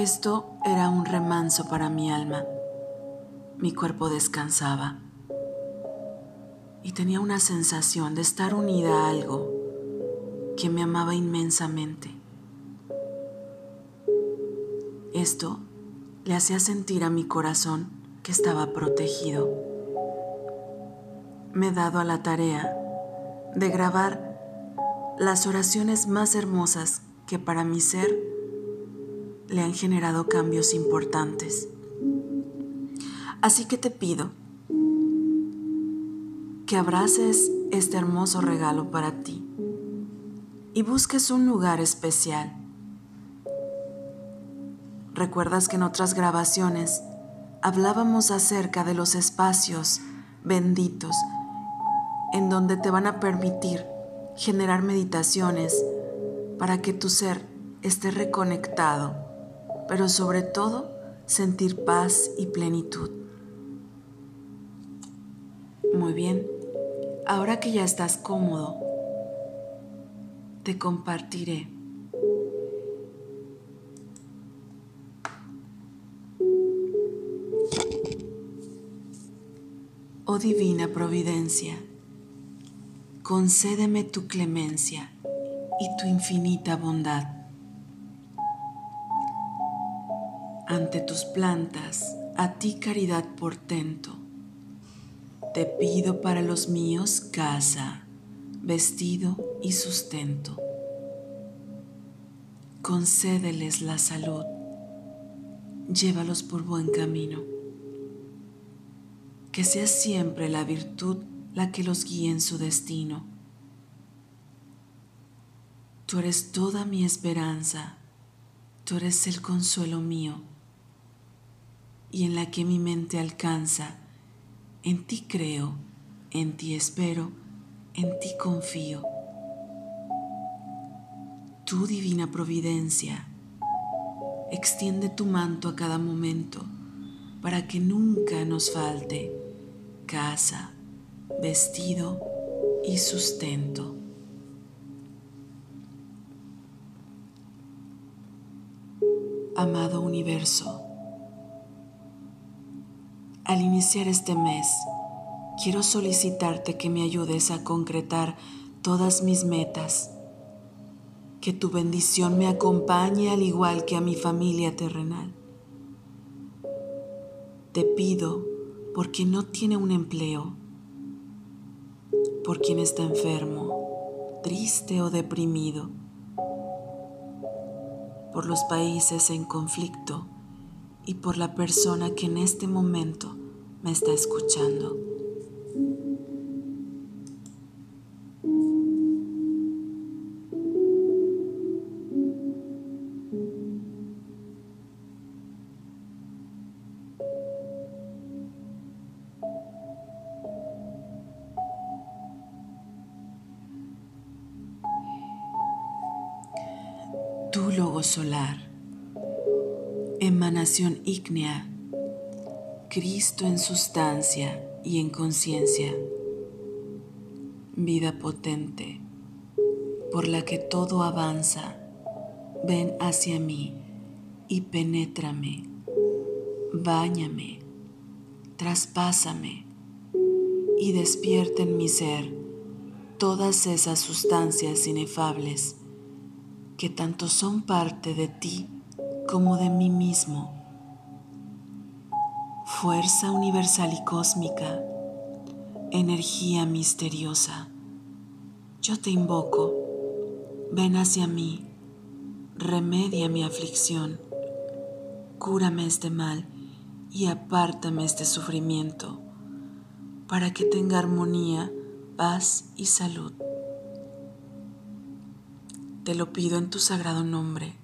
Esto era un remanso para mi alma. Mi cuerpo descansaba y tenía una sensación de estar unida a algo que me amaba inmensamente. Esto le hacía sentir a mi corazón que estaba protegido. Me he dado a la tarea de grabar las oraciones más hermosas que para mi ser le han generado cambios importantes. Así que te pido que abraces este hermoso regalo para ti y busques un lugar especial. ¿Recuerdas que en otras grabaciones hablábamos acerca de los espacios benditos en donde te van a permitir generar meditaciones para que tu ser esté reconectado, pero sobre todo sentir paz y plenitud. Muy bien, ahora que ya estás cómodo, te compartiré Oh divina providencia, concédeme tu clemencia y tu infinita bondad. Ante tus plantas, a ti caridad portento, te pido para los míos casa, vestido y sustento. Concédeles la salud, llévalos por buen camino. Que sea siempre la virtud la que los guíe en su destino. Tú eres toda mi esperanza, tú eres el consuelo mío, y en la que mi mente alcanza, en ti creo, en ti espero, en ti confío. Tú, divina providencia, extiende tu manto a cada momento para que nunca nos falte casa, vestido y sustento. Amado universo, al iniciar este mes, quiero solicitarte que me ayudes a concretar todas mis metas, que tu bendición me acompañe al igual que a mi familia terrenal. Te pido por quien no tiene un empleo, por quien está enfermo, triste o deprimido, por los países en conflicto y por la persona que en este momento me está escuchando. Tu logo solar, emanación ígnea, Cristo en sustancia y en conciencia, vida potente, por la que todo avanza, ven hacia mí y penétrame, báñame, traspásame y despierta en mi ser todas esas sustancias inefables que tanto son parte de ti como de mí mismo. Fuerza universal y cósmica, energía misteriosa, yo te invoco, ven hacia mí, remedia mi aflicción, cúrame este mal y apártame este sufrimiento, para que tenga armonía, paz y salud. Te lo pido en tu sagrado nombre,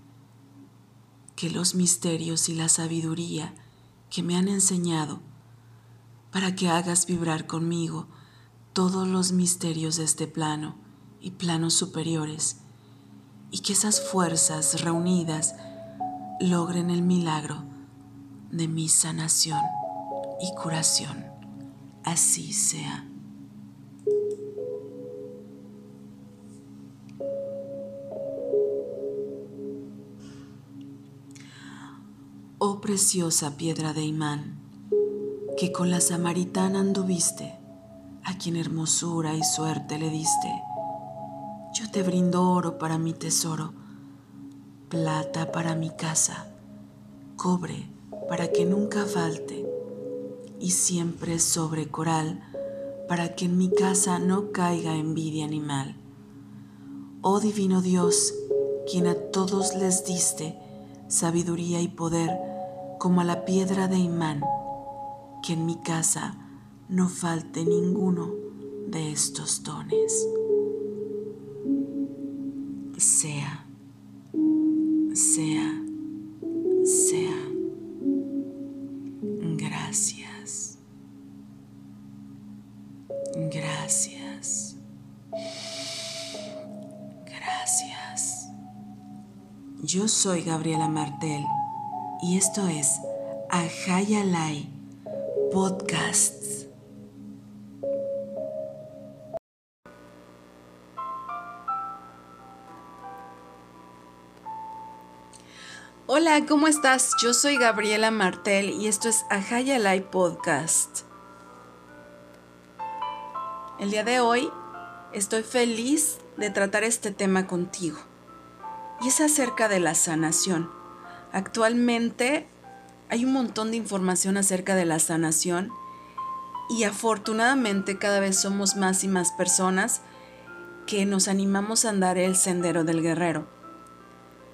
que los misterios y la sabiduría que me han enseñado, para que hagas vibrar conmigo todos los misterios de este plano y planos superiores, y que esas fuerzas reunidas logren el milagro de mi sanación y curación. Así sea. Oh preciosa piedra de imán, que con la samaritana anduviste, a quien hermosura y suerte le diste. Yo te brindo oro para mi tesoro, plata para mi casa, cobre para que nunca falte, y siempre sobre coral para que en mi casa no caiga envidia animal. Oh divino Dios, quien a todos les diste sabiduría y poder como a la piedra de imán, que en mi casa no falte ninguno de estos dones. Sea, sea, sea. Gracias. Gracias. Gracias. Yo soy Gabriela Martel y esto es Ajayalai Podcasts. Hola, ¿cómo estás? Yo soy Gabriela Martel y esto es Ajayalai Podcast. El día de hoy estoy feliz de tratar este tema contigo y es acerca de la sanación. Actualmente hay un montón de información acerca de la sanación y afortunadamente cada vez somos más y más personas que nos animamos a andar el sendero del guerrero.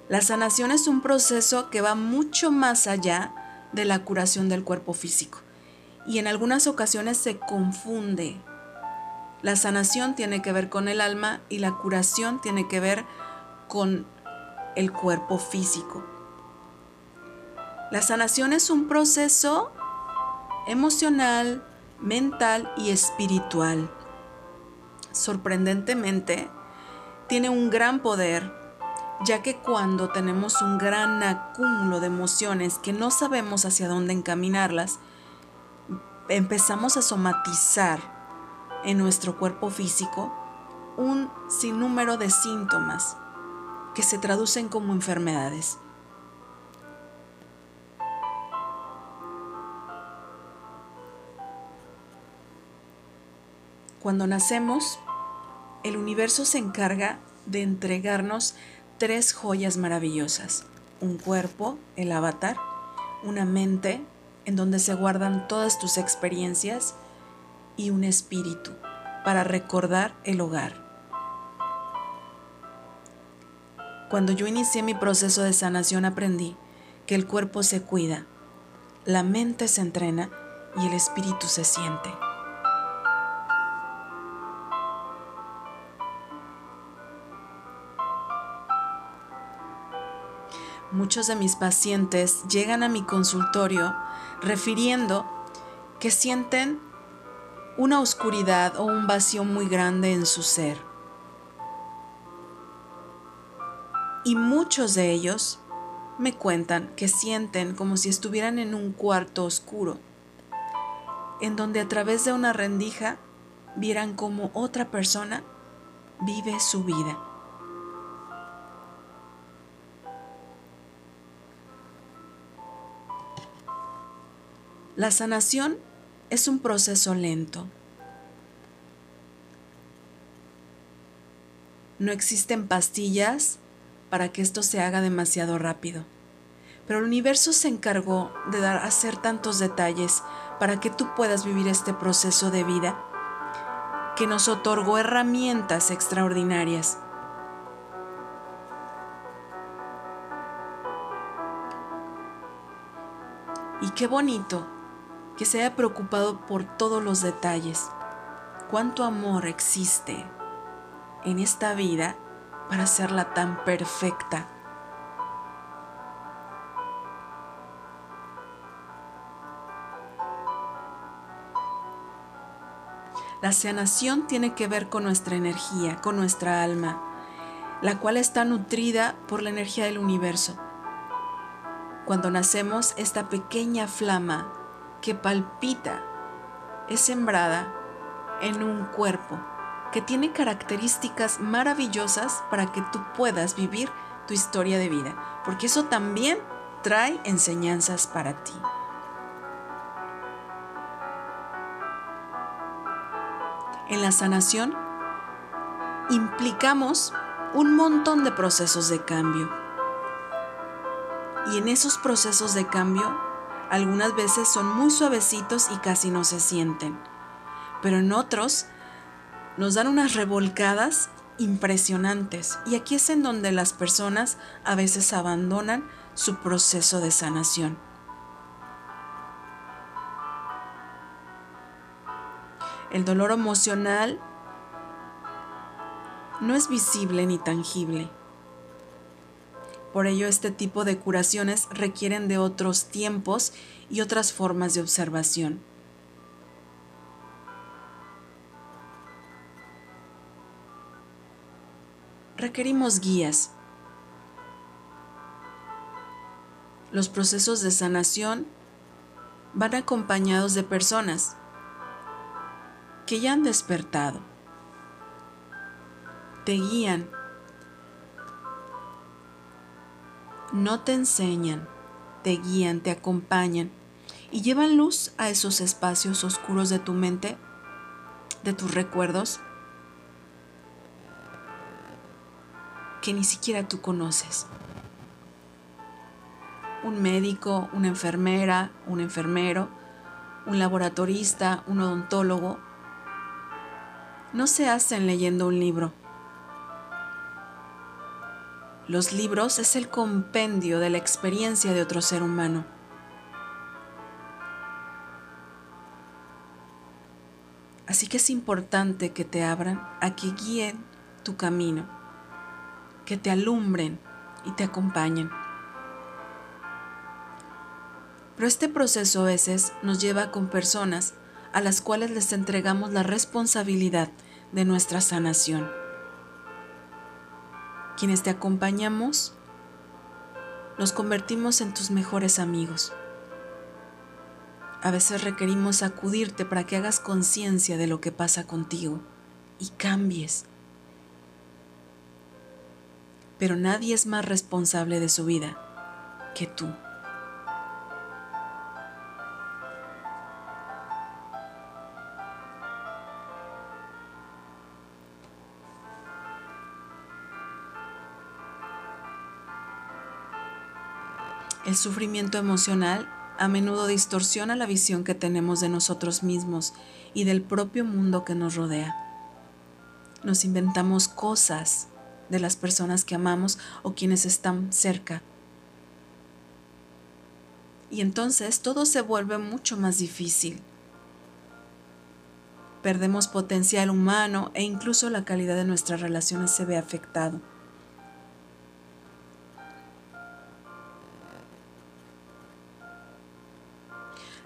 La sanación es un proceso que va mucho más allá de la curación del cuerpo físico y en algunas ocasiones se confunde. La sanación tiene que ver con el alma y la curación tiene que ver con el cuerpo físico. La sanación es un proceso emocional, mental y espiritual. Sorprendentemente, tiene un gran poder, ya que cuando tenemos un gran acúmulo de emociones que no sabemos hacia dónde encaminarlas, empezamos a somatizar en nuestro cuerpo físico un sinnúmero de síntomas que se traducen como enfermedades. Cuando nacemos, el universo se encarga de entregarnos tres joyas maravillosas. Un cuerpo, el avatar, una mente en donde se guardan todas tus experiencias y un espíritu para recordar el hogar. Cuando yo inicié mi proceso de sanación aprendí que el cuerpo se cuida, la mente se entrena y el espíritu se siente. Muchos de mis pacientes llegan a mi consultorio refiriendo que sienten una oscuridad o un vacío muy grande en su ser. Y muchos de ellos me cuentan que sienten como si estuvieran en un cuarto oscuro, en donde a través de una rendija vieran como otra persona vive su vida. La sanación es un proceso lento. No existen pastillas para que esto se haga demasiado rápido, pero el universo se encargó de dar hacer tantos detalles para que tú puedas vivir este proceso de vida que nos otorgó herramientas extraordinarias. Y qué bonito que se haya preocupado por todos los detalles. Cuánto amor existe en esta vida para hacerla tan perfecta. La sanación tiene que ver con nuestra energía, con nuestra alma, la cual está nutrida por la energía del universo. Cuando nacemos, esta pequeña flama que palpita es sembrada en un cuerpo que tiene características maravillosas para que tú puedas vivir tu historia de vida, porque eso también trae enseñanzas para ti. En la sanación implicamos un montón de procesos de cambio. Y en esos procesos de cambio, algunas veces son muy suavecitos y casi no se sienten. Pero en otros nos dan unas revolcadas impresionantes. Y aquí es en donde las personas a veces abandonan su proceso de sanación. El dolor emocional no es visible ni tangible. Por ello, este tipo de curaciones requieren de otros tiempos y otras formas de observación. Requerimos guías. Los procesos de sanación van acompañados de personas que ya han despertado. Te guían. No te enseñan, te guían, te acompañan y llevan luz a esos espacios oscuros de tu mente, de tus recuerdos, que ni siquiera tú conoces. Un médico, una enfermera, un enfermero, un laboratorista, un odontólogo, no se hacen leyendo un libro. Los libros es el compendio de la experiencia de otro ser humano. Así que es importante que te abran a que guíen tu camino, que te alumbren y te acompañen. Pero este proceso a veces nos lleva con personas a las cuales les entregamos la responsabilidad de nuestra sanación. Quienes te acompañamos, nos convertimos en tus mejores amigos. A veces requerimos acudirte para que hagas conciencia de lo que pasa contigo y cambies. Pero nadie es más responsable de su vida que tú. El sufrimiento emocional a menudo distorsiona la visión que tenemos de nosotros mismos y del propio mundo que nos rodea. Nos inventamos cosas de las personas que amamos o quienes están cerca. Y entonces todo se vuelve mucho más difícil. Perdemos potencial humano e incluso la calidad de nuestras relaciones se ve afectado.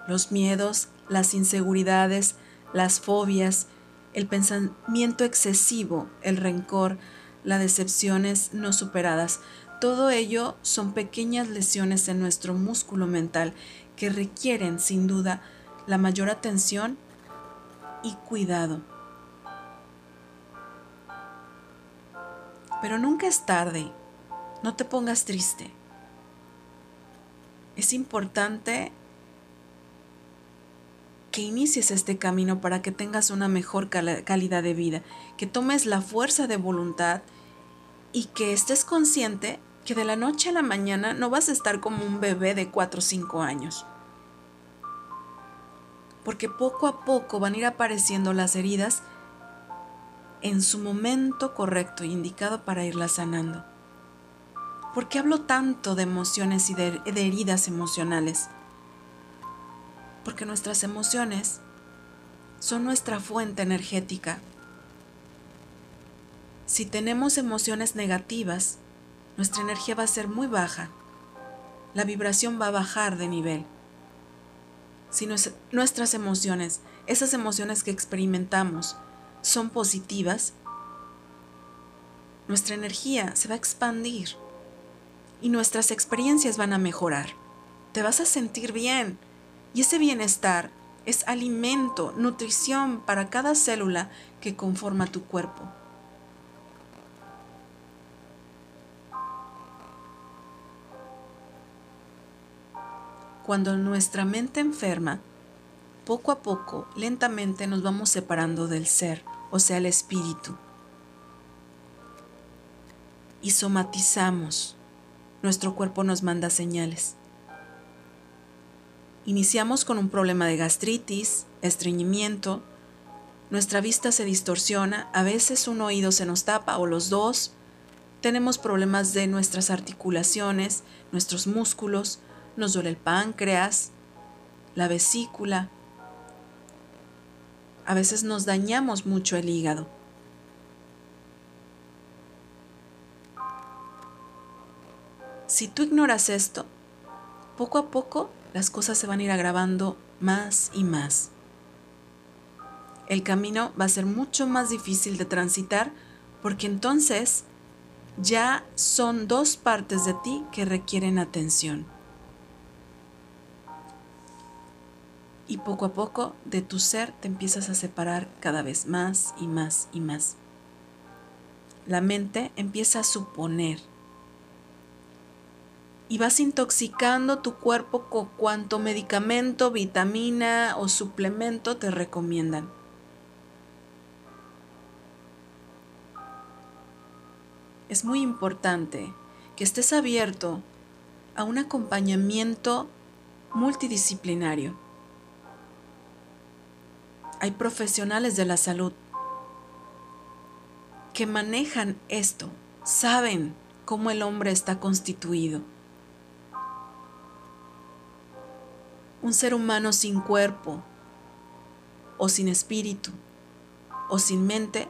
Los miedos, las inseguridades, las fobias, el pensamiento excesivo, el rencor, las decepciones no superadas. Todo ello son pequeñas lesiones en nuestro músculo mental que requieren sin duda la mayor atención y cuidado. Pero nunca es tarde, no te pongas triste. Es importante que inicies este camino para que tengas una mejor calidad de vida, que tomes la fuerza de voluntad y que estés consciente que de la noche a la mañana no vas a estar como un bebé de 4 o 5 años. Porque poco a poco van a ir apareciendo las heridas en su momento correcto e indicado para irlas sanando. ¿Por qué hablo tanto de emociones y de heridas emocionales? Porque nuestras emociones son nuestra fuente energética. Si tenemos emociones negativas, nuestra energía va a ser muy baja. La vibración va a bajar de nivel. Si nuestras emociones, esas emociones que experimentamos, son positivas, nuestra energía se va a expandir y nuestras experiencias van a mejorar. Te vas a sentir bien y ese bienestar es alimento, nutrición para cada célula que conforma tu cuerpo. Cuando nuestra mente enferma, poco a poco, lentamente nos vamos separando del ser, o sea, el espíritu. Y somatizamos. Nuestro cuerpo nos manda señales. Iniciamos con un problema de gastritis, estreñimiento, nuestra vista se distorsiona, a veces un oído se nos tapa o los dos, tenemos problemas de nuestras articulaciones, nuestros músculos, nos duele el páncreas, la vesícula. A veces nos dañamos mucho el hígado. Si tú ignoras esto, poco a poco las cosas se van a ir agravando más y más. El camino va a ser mucho más difícil de transitar porque entonces ya son dos partes de ti que requieren atención. y poco a poco de tu ser te empiezas a separar cada vez más y más y más. La mente empieza a suponer y vas intoxicando tu cuerpo con cuanto medicamento, vitamina o suplemento te recomiendan. Es muy importante que estés abierto a un acompañamiento multidisciplinario hay profesionales de la salud que manejan esto, saben cómo el hombre está constituido. Un ser humano sin cuerpo, o sin espíritu, o sin mente,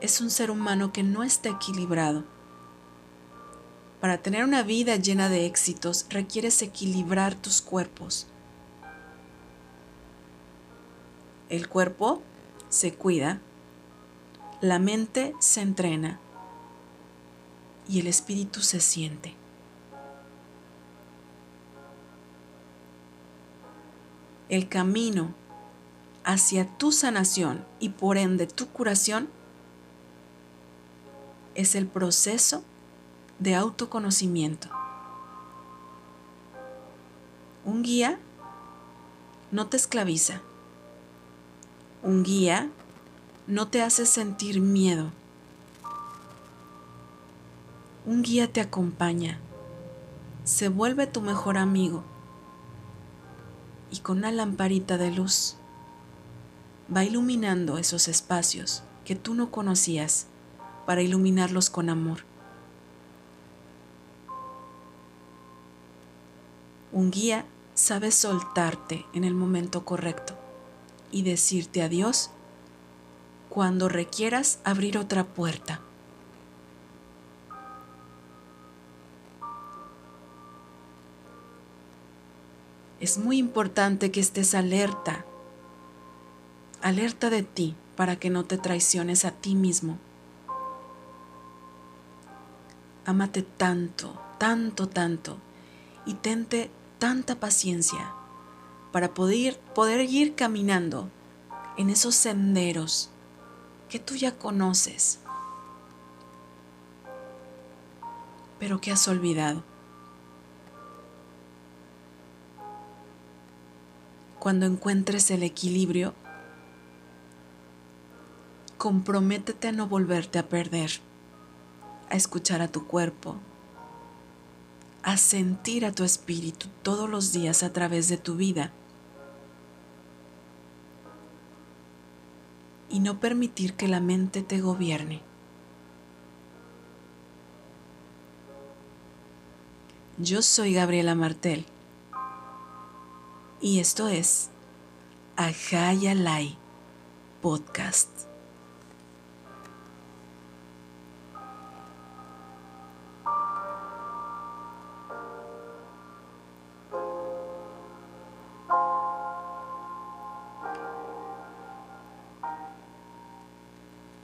es un ser humano que no está equilibrado. Para tener una vida llena de éxitos requieres equilibrar tus cuerpos El cuerpo se cuida, la mente se entrena y el espíritu se siente. El camino hacia tu sanación y por ende tu curación es el proceso de autoconocimiento. Un guía no te esclaviza, un guía no te hace sentir miedo. Un guía te acompaña, se vuelve tu mejor amigo y con una lamparita de luz va iluminando esos espacios que tú no conocías para iluminarlos con amor. Un guía sabe soltarte en el momento correcto y decirte adiós cuando requieras abrir otra puerta. Es muy importante que estés alerta, alerta de ti para que no te traiciones a ti mismo. Amate tanto, tanto, tanto y tente tanta paciencia para poder, poder ir caminando en esos senderos que tú ya conoces, pero que has olvidado. Cuando encuentres el equilibrio, comprométete a no volverte a perder, a escuchar a tu cuerpo, a sentir a tu espíritu todos los días a través de tu vida y no permitir que la mente te gobierne. Yo soy Gabriela Martel y esto es Ajayalai Podcast.